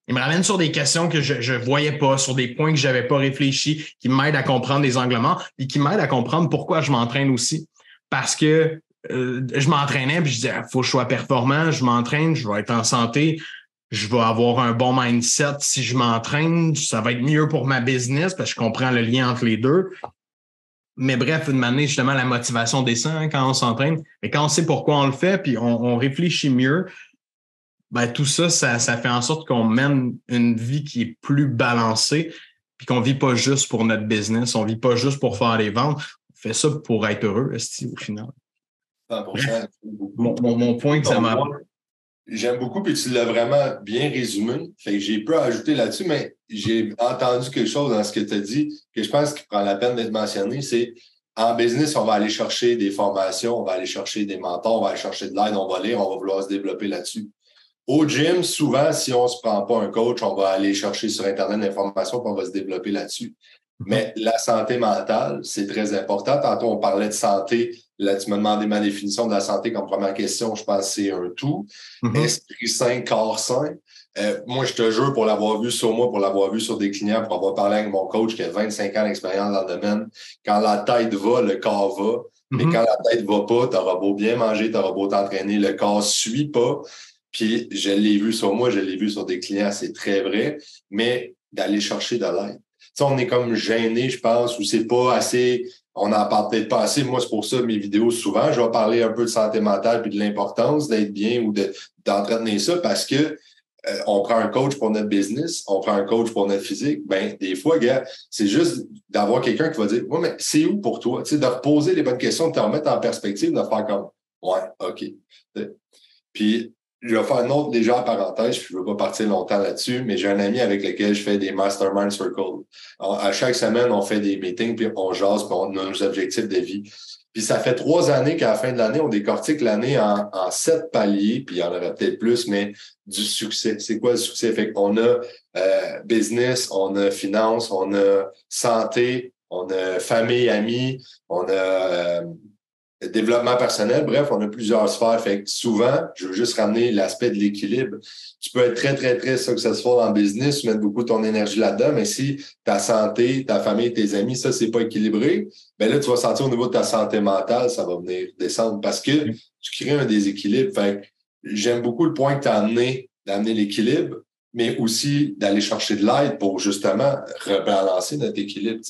il me ramène sur des questions que je ne voyais pas, sur des points que j'avais pas réfléchi, qui m'aident à comprendre des anglements, et qui m'aident à comprendre pourquoi je m'entraîne aussi parce que euh, je m'entraînais puis je disais, faut que je sois performant, je m'entraîne, je vais être en santé, je vais avoir un bon mindset. Si je m'entraîne, ça va être mieux pour ma business parce que je comprends le lien entre les deux. Mais bref, une manière, justement, la motivation descend hein, quand on s'entraîne. Et quand on sait pourquoi on le fait, puis on, réfléchit mieux, ben, tout ça, ça, ça fait en sorte qu'on mène une vie qui est plus balancée, puis qu'on vit pas juste pour notre business, on vit pas juste pour faire des ventes, fais ça pour être heureux, au final. mon, point que ça m'a. J'aime beaucoup, puis tu l'as vraiment bien résumé. Fait que j'ai peu à ajouter là-dessus, mais j'ai entendu quelque chose dans ce que tu as dit que je pense qu'il prend la peine d'être mentionné. C'est en business, on va aller chercher des formations, on va aller chercher des mentors, on va aller chercher de l'aide, on va lire, on va vouloir se développer là-dessus. Au gym, souvent, si on ne se prend pas un coach, on va aller chercher sur Internet l'information, puis on va se développer là-dessus. Mais la santé mentale, c'est très important. Tantôt, on parlait de santé. Là, tu m'as demandé ma définition de la santé comme première question. Je pense que c'est un tout. Mm-hmm. Esprit sain, corps sain. Euh, moi, je te jure, pour l'avoir vu sur moi, pour l'avoir vu sur des clients, pour avoir parlé avec mon coach qui a 25 ans d'expérience dans le domaine, quand la tête va, le corps va. Mais mm-hmm. quand la tête va pas, tu auras beau bien manger, tu auras beau t'entraîner, le corps suit pas. Puis je l'ai vu sur moi, je l'ai vu sur des clients, c'est très vrai. Mais d'aller chercher de l'aide on est comme gêné, je pense, ou c'est pas assez, on n'en parle peut-être pas assez. Moi, c'est pour ça mes vidéos, souvent, je vais parler un peu de santé mentale puis de l'importance d'être bien ou d'entretenir ça parce que euh, on prend un coach pour notre business, on prend un coach pour notre physique. Ben, des fois, gars, c'est juste d'avoir quelqu'un qui va dire, ouais, mais c'est où pour toi? Tu sais, de reposer les bonnes questions, de te remettre en perspective, de faire comme, ouais, OK. Puis, je vais faire une autre légère parenthèse, je ne veux pas partir longtemps là-dessus, mais j'ai un ami avec lequel je fais des mastermind circles. à chaque semaine, on fait des meetings, puis on jase, puis on a nos objectifs de vie. Puis ça fait trois années qu'à la fin de l'année, on décortique l'année en, en, sept paliers, puis il y en aurait peut-être plus, mais du succès. C'est quoi le succès? Fait qu'on a euh, business, on a finance, on a santé, on a famille, amis, on a euh, développement personnel. Bref, on a plusieurs sphères. Fait que souvent, je veux juste ramener l'aspect de l'équilibre. Tu peux être très, très, très successful en business, mettre beaucoup ton énergie là-dedans, mais si ta santé, ta famille, tes amis, ça, c'est pas équilibré, ben là, tu vas sentir au niveau de ta santé mentale, ça va venir descendre parce que mm. tu crées un déséquilibre. Fait que j'aime beaucoup le point que tu as amené d'amener l'équilibre, mais aussi d'aller chercher de l'aide pour justement rebalancer notre équilibre.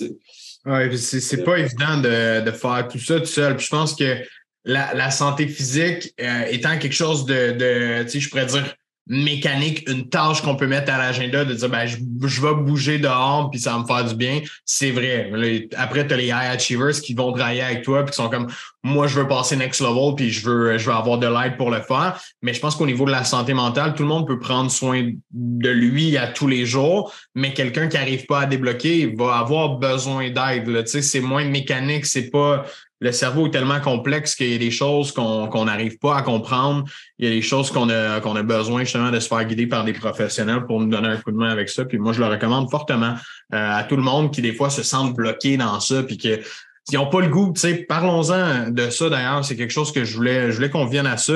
Oui, c'est pas évident de, de, faire tout ça tout seul. Je pense que la, la santé physique euh, étant quelque chose de, de je pourrais dire mécanique, une tâche qu'on peut mettre à l'agenda de dire ben, je, je, vais bouger dehors puis ça va me faire du bien, c'est vrai. après, tu as les high achievers qui vont travailler avec toi puis qui sont comme moi, je veux passer next level puis je veux, je veux avoir de l'aide pour le faire. Mais je pense qu'au niveau de la santé mentale, tout le monde peut prendre soin de lui à tous les jours, mais quelqu'un qui n'arrive pas à débloquer va avoir besoin d'aide. C'est moins mécanique, c'est pas le cerveau est tellement complexe qu'il y a des choses qu'on n'arrive pas à comprendre. Il y a des choses qu'on a, a besoin justement de se faire guider par des professionnels pour nous donner un coup de main avec ça. Puis moi, je le recommande fortement euh, à tout le monde qui, des fois, se sentent bloqués dans ça, puis que qui n'ont pas le goût. Tu sais, parlons-en de ça d'ailleurs. C'est quelque chose que je voulais, je voulais qu'on vienne à ça.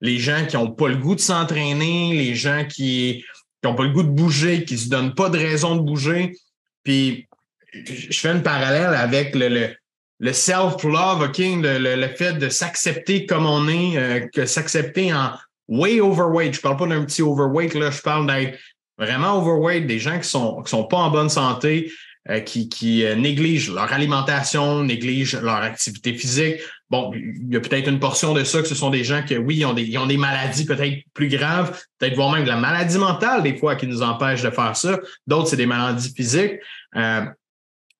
Les gens qui n'ont pas le goût de s'entraîner, les gens qui n'ont pas le goût de bouger, qui se donnent pas de raison de bouger. Puis je fais une parallèle avec le le self-love, OK, le, le, fait de s'accepter comme on est, euh, que s'accepter en way overweight. Je parle pas d'un petit overweight, là, je parle d'être vraiment overweight, des gens qui sont, qui sont pas en bonne santé, euh, qui, qui euh, négligent leur alimentation, négligent leur activité physique. Bon, il y a peut-être une portion de ça que ce sont des gens qui, oui, ils ont des, ils ont des maladies peut-être plus graves, peut-être voire même de la maladie mentale des fois qui nous empêche de faire ça. D'autres, c'est des maladies physiques.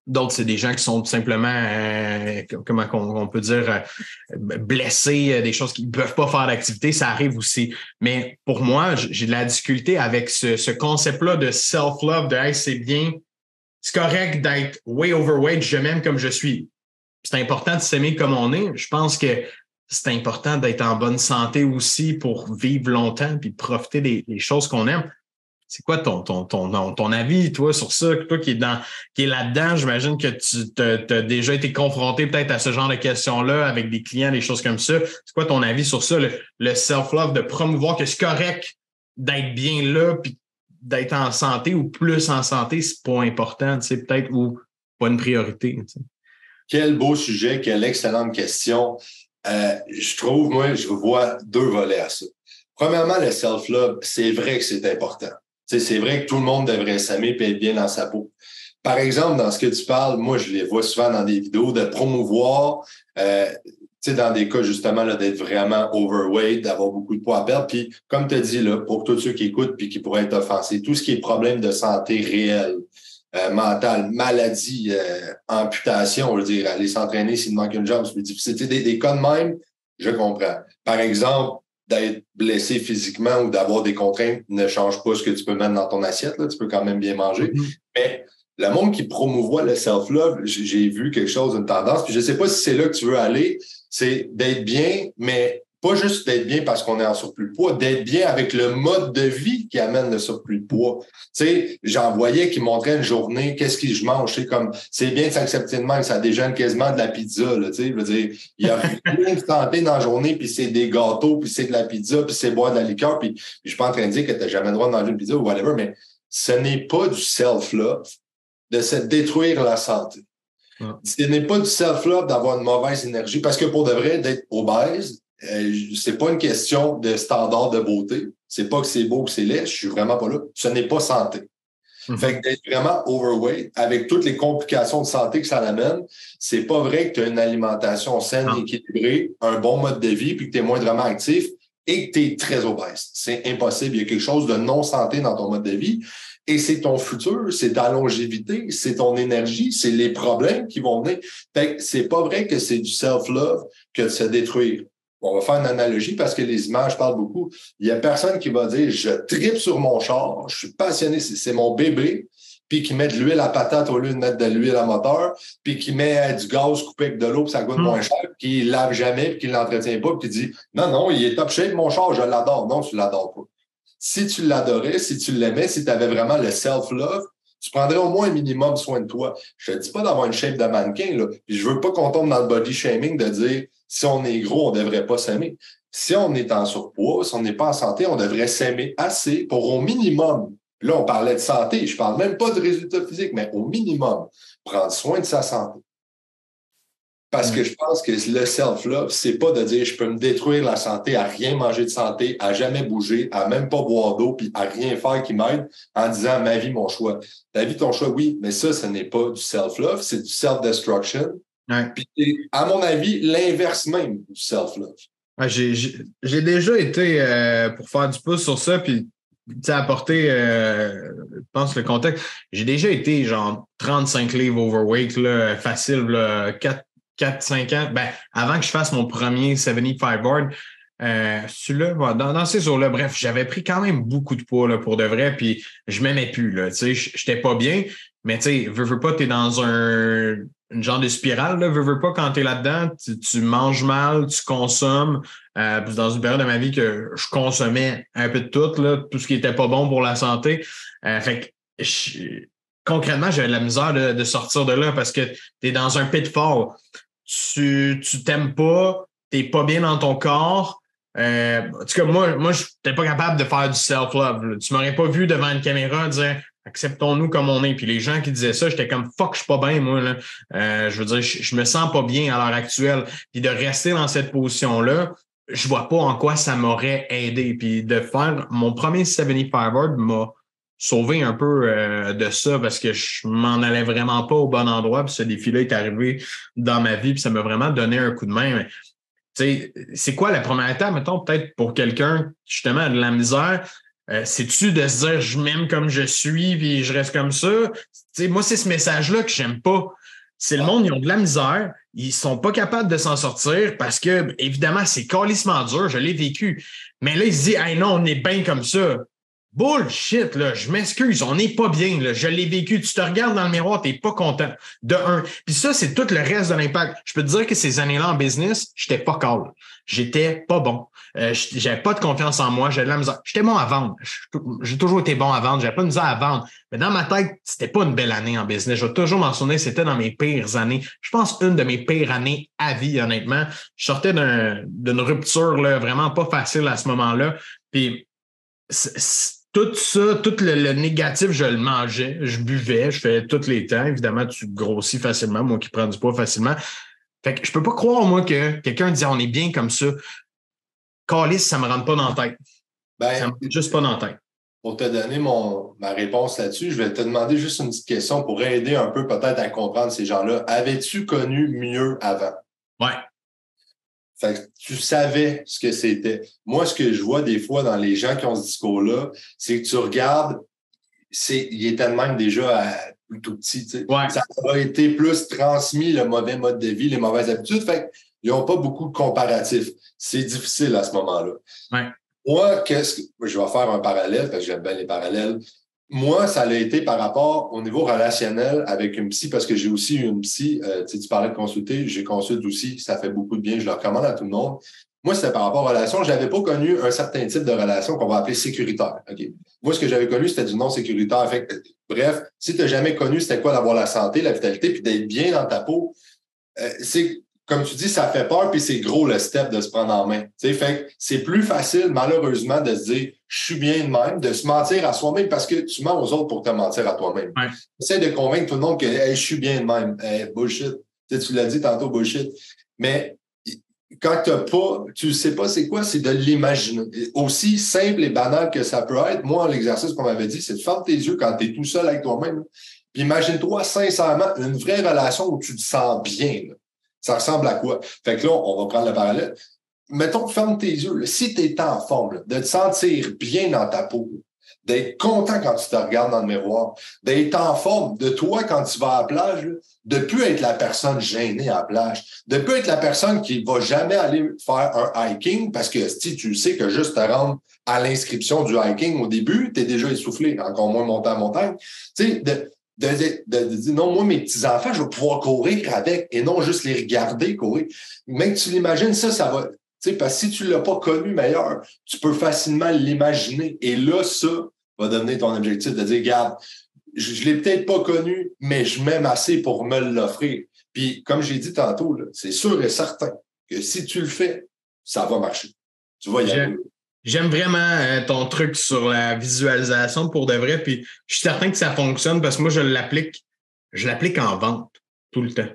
D'autres, c'est des gens qui sont tout simplement, euh, comment on, peut dire, euh, blessés, euh, des choses qui ne peuvent pas faire d'activité, ça arrive aussi. Mais pour moi, j'ai de la difficulté avec ce, concept-là de self-love, de hey, c'est bien, c'est correct d'être way overweight, je m'aime comme je suis. C'est important de s'aimer comme on est. Je pense que c'est important d'être en bonne santé aussi pour vivre longtemps puis profiter des choses qu'on aime. C'est quoi ton, ton, ton, ton, avis, toi, sur ça? Toi qui qui est là-dedans, j'imagine que tu as déjà été confronté peut-être à ce genre de questions-là avec des clients, des choses comme ça. C'est quoi ton avis sur ça, le, self-love, de promouvoir que c'est correct d'être bien là, puis d'être en santé ou plus en santé, c'est pas important, tu sais, peut-être, ou pas une priorité. Quel beau sujet, quelle excellente question. Euh, je trouve, moi, je vois deux volets à ça. Premièrement, le self-love, c'est vrai que c'est important c'est vrai que tout le monde devrait s'aimer et être bien dans sa peau. Par exemple, dans ce que tu parles, moi, je les vois souvent dans des vidéos de promouvoir, euh, dans des cas justement d'être vraiment overweight, d'avoir beaucoup de poids à perdre. Puis, comme tu as dit, là, pour tous ceux qui écoutent puis qui pourraient être offensés, tout ce qui est problème de santé réel, euh, mentale, maladie, euh, amputation, on veut dire, aller s'entraîner s'il manque une jambe, c'est plus difficile. Des, des cas de même, je comprends. Par exemple, d'être blessé physiquement ou d'avoir des contraintes ne change pas ce que tu peux mettre dans ton assiette. Là. Tu peux quand même bien manger. Mm-hmm. Mais le monde qui promouvoit le self-love, j'ai vu quelque chose, une tendance, puis je ne sais pas si c'est là que tu veux aller, c'est d'être bien, mais pas juste d'être bien parce qu'on est en surplus de poids, d'être bien avec le mode de vie qui amène le surplus de poids. Tu sais, j'en voyais qui montraient une journée, qu'est-ce que je mange, c'est comme, c'est bien de s'accepter de même, ça déjeune quasiment de la pizza, là, tu sais, je veux dire, il y a rien de santé dans la journée, puis c'est des gâteaux, puis c'est de la pizza, puis c'est boire de la liqueur, puis, je suis pas en train de dire que tu n'as jamais le droit de manger une pizza ou whatever, mais ce n'est pas du self-love de se détruire la santé. Ce n'est pas du self-love d'avoir une mauvaise énergie, parce que pour de vrai, d'être obèse, euh, c'est pas une question de standard de beauté. C'est pas que c'est beau ou que c'est laid. Je suis vraiment pas là. Ce n'est pas santé. Mhm. Fait que d'être vraiment overweight, avec toutes les complications de santé que ça amène, c'est pas vrai que tu as une alimentation saine et équilibrée, un bon mode de vie, puis que tu es moindrement actif et que tu es très obèse. C'est impossible. Il y a quelque chose de non santé dans ton mode de vie. Et c'est ton futur, c'est ta longévité, c'est ton énergie, c'est les problèmes qui vont venir. Fait que c'est pas vrai que c'est du self-love que de se détruire on va faire une analogie parce que les images parlent beaucoup. Il y a personne qui va dire je tripe sur mon char, je suis passionné, c'est mon bébé, puis qui met de l'huile à patate au lieu de mettre de l'huile à moteur, puis qui met du gaz coupé avec de l'eau, puis ça coûte moins hmm. cher, puis qui lave jamais, puis qui l'entretient pas, puis qui dit non, non, il est top shape, mon char, je l'adore. Non, tu l'adores pas. Si tu l'adorais, si tu l'aimais, si tu avais vraiment le self-love, tu prendrais au moins un minimum soin de toi. Je te dis pas d'avoir une shape de mannequin, là. Puis je veux pas qu'on tombe dans le body shaming de dire si on est gros, on devrait pas s'aimer. Si on est en surpoids, si on n'est pas en santé, on devrait s'aimer assez pour au minimum. Là, on parlait de santé. Je parle même pas de résultats physiques, mais au minimum, prendre soin de sa santé. Parce que je pense que le self-love, c'est pas de dire je peux me détruire la santé à rien manger de santé, à jamais bouger, à même pas boire d'eau, puis à rien faire qui m'aide en disant ma vie, mon choix. Ta vie, ton choix, oui, mais ça, ce n'est pas du self-love, c'est du self-destruction. Puis, à mon avis, l'inverse même du self-love. J'ai déjà été euh, pour faire du pouce sur ça, puis apporter, euh, je pense, le contexte. J'ai déjà été genre 35 livres overweight, là, facile, là, 4 4-5 ans, ben, avant que je fasse mon premier 75 board, euh, celui-là, dans, ces jours-là, bref, j'avais pris quand même beaucoup de poids là, pour de vrai, puis je m'aimais plus. Là, tu sais, j'étais pas bien, mais tu sais, veux, veux pas, t'es dans un une genre de spirale, là, veux, veux pas, quand t'es là-dedans, tu, manges mal, tu consommes. Euh, dans une période de ma vie que je consommais un peu de tout, là, tout ce qui était pas bon pour la santé. Euh, fait que concrètement, j'avais de la misère de, sortir de là parce que tu es dans un pitfall. Tu tu t'aimes pas, tu pas bien dans ton corps. Euh, en tout cas, moi, moi je n'étais pas capable de faire du self-love. Tu m'aurais pas vu devant une caméra dire acceptons-nous comme on est. Puis les gens qui disaient ça, j'étais comme fuck, je suis pas bien, moi. Là. Euh, je veux dire, je, me sens pas bien à l'heure actuelle. Puis de rester dans cette position-là, je vois pas en quoi ça m'aurait aidé. Puis de faire mon premier 75 Word m'a sauver un peu euh, de ça parce que je m'en allais vraiment pas au bon endroit. Puis ce défi-là est arrivé dans ma vie, puis ça m'a vraiment donné un coup de main. c'est quoi la première étape, mettons, peut-être pour quelqu'un justement de la misère? Euh, c'est-tu de se dire je m'aime comme je suis, puis je reste comme ça? moi, c'est ce message-là que j'aime pas. C'est le monde, ils ont de la misère, ils sont pas capables de s'en sortir parce que, évidemment, c'est calissement dur, je l'ai vécu. Mais là, ils se disent, hey, non, on est bien comme ça. Bullshit, là, je m'excuse, on n'est pas bien, là, je l'ai vécu. Tu te regardes dans le miroir, tu n'es pas content. De un. Puis ça, c'est tout le reste de l'impact. Je peux te dire que ces années-là en business, j'étais pas calme. J'étais pas bon. Euh, j'avais pas de confiance en moi, j'avais de la misère. J'étais bon à vendre. J'ai toujours été bon à vendre, j'avais pas de misère à vendre. Mais dans ma tête, c'était pas une belle année en business. Je vais toujours mentionner, c'était dans mes pires années. Je pense une de mes pires années à vie, honnêtement. Je sortais d'une rupture là, vraiment pas facile à ce moment-là. Puis tout ça, tout le, négatif, je le mangeais, je buvais, je fais tous les temps. Évidemment, tu grossis facilement, moi qui prends du poids facilement. Fait que je peux pas croire, moi, que quelqu'un dit on est bien comme ça. Calis, ça me rentre pas dans la tête. Ben, ça me rentre juste pas dans la tête. Pour te donner mon, ma réponse là-dessus, je vais te demander juste une petite question pour aider un peu peut-être à comprendre ces gens-là. Avais-tu connu mieux avant? Ouais tu savais ce que c'était. Moi, ce que je vois des fois dans les gens qui ont ce discours-là, c'est que tu regardes, c'est, il était même déjà à, tout petit. Ça a été plus transmis le mauvais mode de vie, les mauvaises habitudes. Fait ils n'ont pas beaucoup de comparatifs. C'est difficile à ce moment-là. Moi, qu'est-ce que je vais faire un parallèle parce que j'aime bien les parallèles. Moi, ça a été par rapport au niveau relationnel avec une psy, parce que j'ai aussi une psy. Euh, tu parlais de consulter, j'ai consulte aussi, ça fait beaucoup de bien, je le recommande à tout le monde. Moi, c'était par rapport aux relations. Je n'avais pas connu un certain type de relation qu'on va appeler sécuritaire. Moi, ce que j'avais connu, c'était du non sécuritaire. Fait bref, si tu n'as jamais connu c'était quoi d'avoir la santé, la vitalité, puis d'être bien dans ta peau, euh, c'est comme tu dis, ça fait peur, puis c'est gros le step de se prendre en main. fait c'est plus facile, malheureusement, de se dire je suis bien de même, de se mentir à soi-même parce que tu mens aux autres pour te mentir à toi-même. Ouais. Essaye de convaincre tout le monde que je suis bien de même. bullshit. tu l'as dit tantôt, bullshit. Mais quand tu pas, tu ne sais pas c'est quoi, c'est de l'imaginer. Aussi simple et banal que ça peut être, moi, l'exercice qu'on m'avait dit, c'est de fermer tes yeux quand tu es tout seul avec toi-même. Puis imagine-toi sincèrement une vraie relation où tu te sens bien. Ça ressemble à quoi? Fait que là, on va prendre le parallèle. Mettons, ferme tes yeux. Si tu es en forme, de te sentir bien dans ta peau, d'être content quand tu te regardes dans le miroir, d'être en forme, de toi quand tu vas à la plage, de plus être la personne gênée à la plage, de plus être la personne qui va jamais aller faire un hiking parce que si tu sais que juste te rendre à l'inscription du hiking au début, tu es déjà essoufflé, encore moins monter en montagne. Tu sais, de, de, dire non, moi, mes petits-enfants, je vais pouvoir courir avec et non juste les regarder courir. Mais tu l'imagines, ça, ça va. Tu sais, parce que si tu l'as pas connu meilleur, tu peux facilement l'imaginer. Et là, ça va devenir ton objectif de dire, regarde, je, je l'ai peut-être pas connu, mais je m'aime assez pour me l'offrir. Puis, comme j'ai dit tantôt, c'est sûr et certain que si tu le fais, ça va marcher. Tu vas y aller. J'aime vraiment euh, ton truc sur la visualisation pour de vrai, puis je suis certain que ça fonctionne parce que moi, je l'applique, je l'applique en vente tout le temps.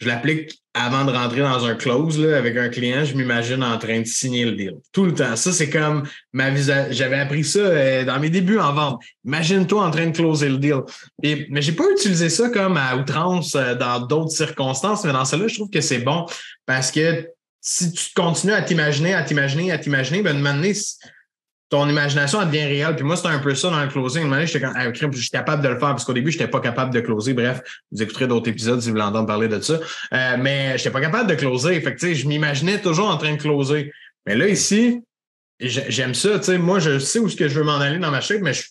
Je l'applique avant de rentrer dans un close là, avec un client, je m'imagine en train de signer le deal. Tout le temps. Ça, c'est comme ma visualisation. J'avais appris ça euh, dans mes débuts en vente. Imagine-toi en train de closer le deal. Et, mais j'ai pas utilisé ça comme à outrance euh, dans d'autres circonstances, mais dans celle-là, je trouve que c'est bon parce que si tu continues à t'imaginer, à t'imaginer, à t'imaginer, ben, de ton imagination devient réelle. Puis moi, c'était un peu ça dans le closing. Une j'étais ah, je suis capable de le faire parce qu'au début, j'étais pas capable de closer. Bref, vous écouterez d'autres épisodes si vous voulez entendre parler de ça. Euh, mais j'étais pas capable de closer. Fait que, je m'imaginais toujours en train de closer. Mais là, ici, j'aime ça. Tu sais, moi, je sais où ce que je veux m'en aller dans ma shape, mais je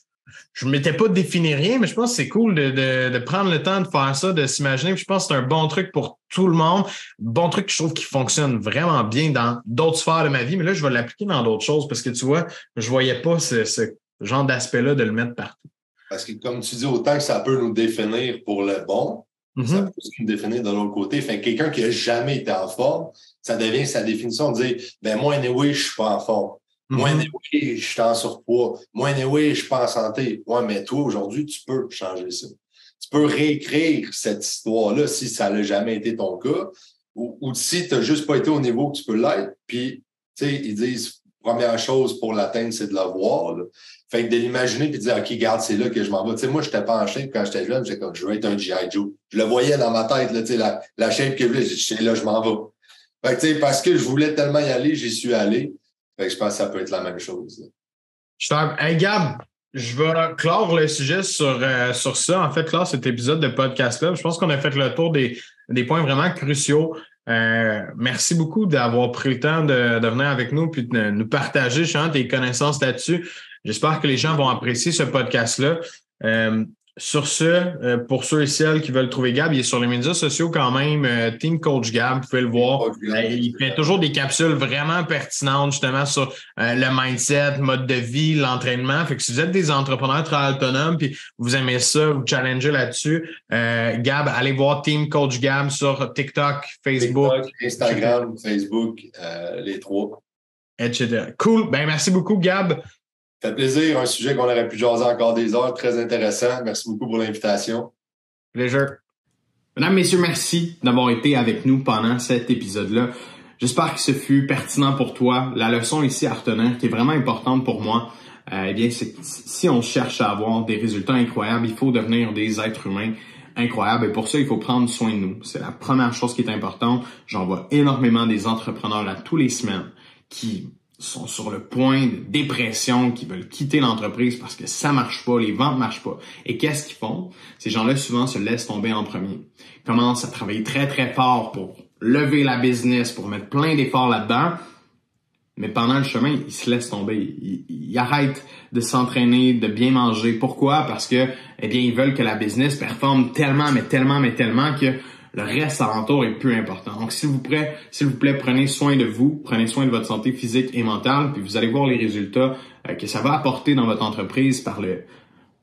je ne m'étais pas défini rien, mais je pense que c'est cool de, prendre le temps de faire ça, de s'imaginer. Je pense que c'est un bon truc pour tout le monde. Bon truc que je trouve qui fonctionne vraiment bien dans d'autres sphères de ma vie, mais là, je vais l'appliquer dans d'autres choses parce que tu vois, je ne voyais pas ce, genre d'aspect-là de le mettre partout. Parce que comme tu dis, autant que ça peut nous définir pour le bon, ça mm-hmm. peut aussi nous définir de l'autre côté. Fait quelqu'un qui n'a jamais été en forme, ça devient sa définition de dire ben moi, anyway, je suis pas en forme. Moi, mm je suis en surpoids. Moi, anyway, je suis pas en santé. Ouais, mais toi, aujourd'hui, tu peux changer ça. Tu peux réécrire cette histoire-là si ça n'a jamais été ton cas ou, ou si tu n'as juste pas été au niveau que tu peux l'être. Puis, tu sais, ils disent, première chose pour l'atteindre, c'est de la voir. Fait que de l'imaginer puis de dire, OK, garde, c'est là que je m'en vais. Tu sais, moi, j'étais pas en shape quand j'étais jeune. J'étais comme, je veux être un G.I. Joe. Je le voyais dans ma tête, là, tu sais, la, la shape que je voulais. Je là, je m'en vais. Fait que, tu sais, parce que je voulais tellement y aller, j'y suis allé je pense que ça peut être la même chose. Je hey Gab, je vais clore le sujet sur, euh, sur ça. En fait, clore cet épisode de podcast-là. Je pense qu'on a fait le tour des, des points vraiment cruciaux. Euh, merci beaucoup d'avoir pris le temps de, de, venir avec nous puis de nous partager tes connaissances là-dessus. J'espère que les gens vont apprécier ce podcast-là. Euh, sur ce, euh, pour ceux et celles qui veulent trouver Gab, il est sur les médias sociaux quand même, euh, Team Coach Gab, vous pouvez le voir. Euh, il fait toujours des capsules vraiment pertinentes justement sur le mindset, mode de vie, l'entraînement. Fait que si vous êtes des entrepreneurs très autonomes puis vous aimez ça, vous challengez là-dessus, Gab, allez voir Team Coach Gab sur TikTok, Facebook. Instagram, Facebook, les trois. Etc. Cool. Ben merci beaucoup, Gab. Fait plaisir. Un sujet qu'on aurait pu jaser encore des heures. Très intéressant. Merci beaucoup pour l'invitation. Plaisir. Mesdames, Messieurs, merci d'avoir été avec nous pendant cet épisode-là. J'espère que ce fut pertinent pour toi. La leçon ici à retenir, qui est vraiment importante pour moi, euh, eh bien, c'est si on cherche à avoir des résultats incroyables, il faut devenir des êtres humains incroyables. Et pour ça, il faut prendre soin de nous. C'est la première chose qui est importante. J'en vois énormément des entrepreneurs là tous les semaines qui sont sur le point de dépression, qui veulent quitter l'entreprise parce que ça marche pas, les ventes marchent pas. Et qu'est-ce qu'ils font? Ces gens-là souvent se laissent tomber en premier. Ils commencent à travailler très très fort pour lever la business, pour mettre plein d'efforts là-dedans. Mais pendant le chemin, ils se laissent tomber. Ils, ils arrêtent de s'entraîner, de bien manger. Pourquoi? Parce que, eh bien, ils veulent que la business performe tellement, mais tellement, mais tellement que le reste alentour est plus important. Donc, s'il vous plaît, s'il vous plaît, prenez soin de vous, prenez soin de votre santé physique et mentale, puis vous allez voir les résultats euh, que ça va apporter dans votre entreprise par le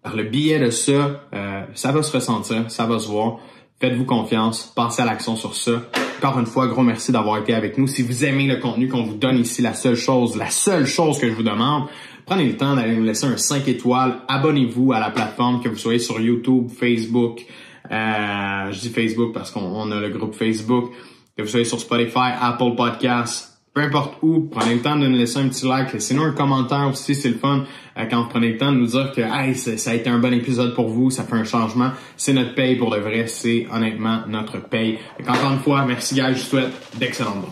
par le biais de ça. Euh, ça va se ressentir, ça va se voir. Faites-vous confiance, passez à l'action sur ça. Encore une fois, gros merci d'avoir été avec nous. Si vous aimez le contenu qu'on vous donne ici, la seule chose, la seule chose que je vous demande, prenez le temps d'aller nous laisser un 5 étoiles. Abonnez-vous à la plateforme, que vous soyez sur YouTube, Facebook, euh, je dis Facebook parce qu'on a le groupe Facebook. Que vous soyez sur Spotify, Apple Podcasts, peu importe où, prenez le temps de nous laisser un petit like, laissez-nous un commentaire aussi, c'est le fun euh, quand vous prenez le temps de nous dire que ça a été un bon épisode pour vous, ça fait un changement, c'est notre paye pour de vrai, c'est honnêtement notre paye. encore une fois, merci gars, je vous souhaite d'excellentes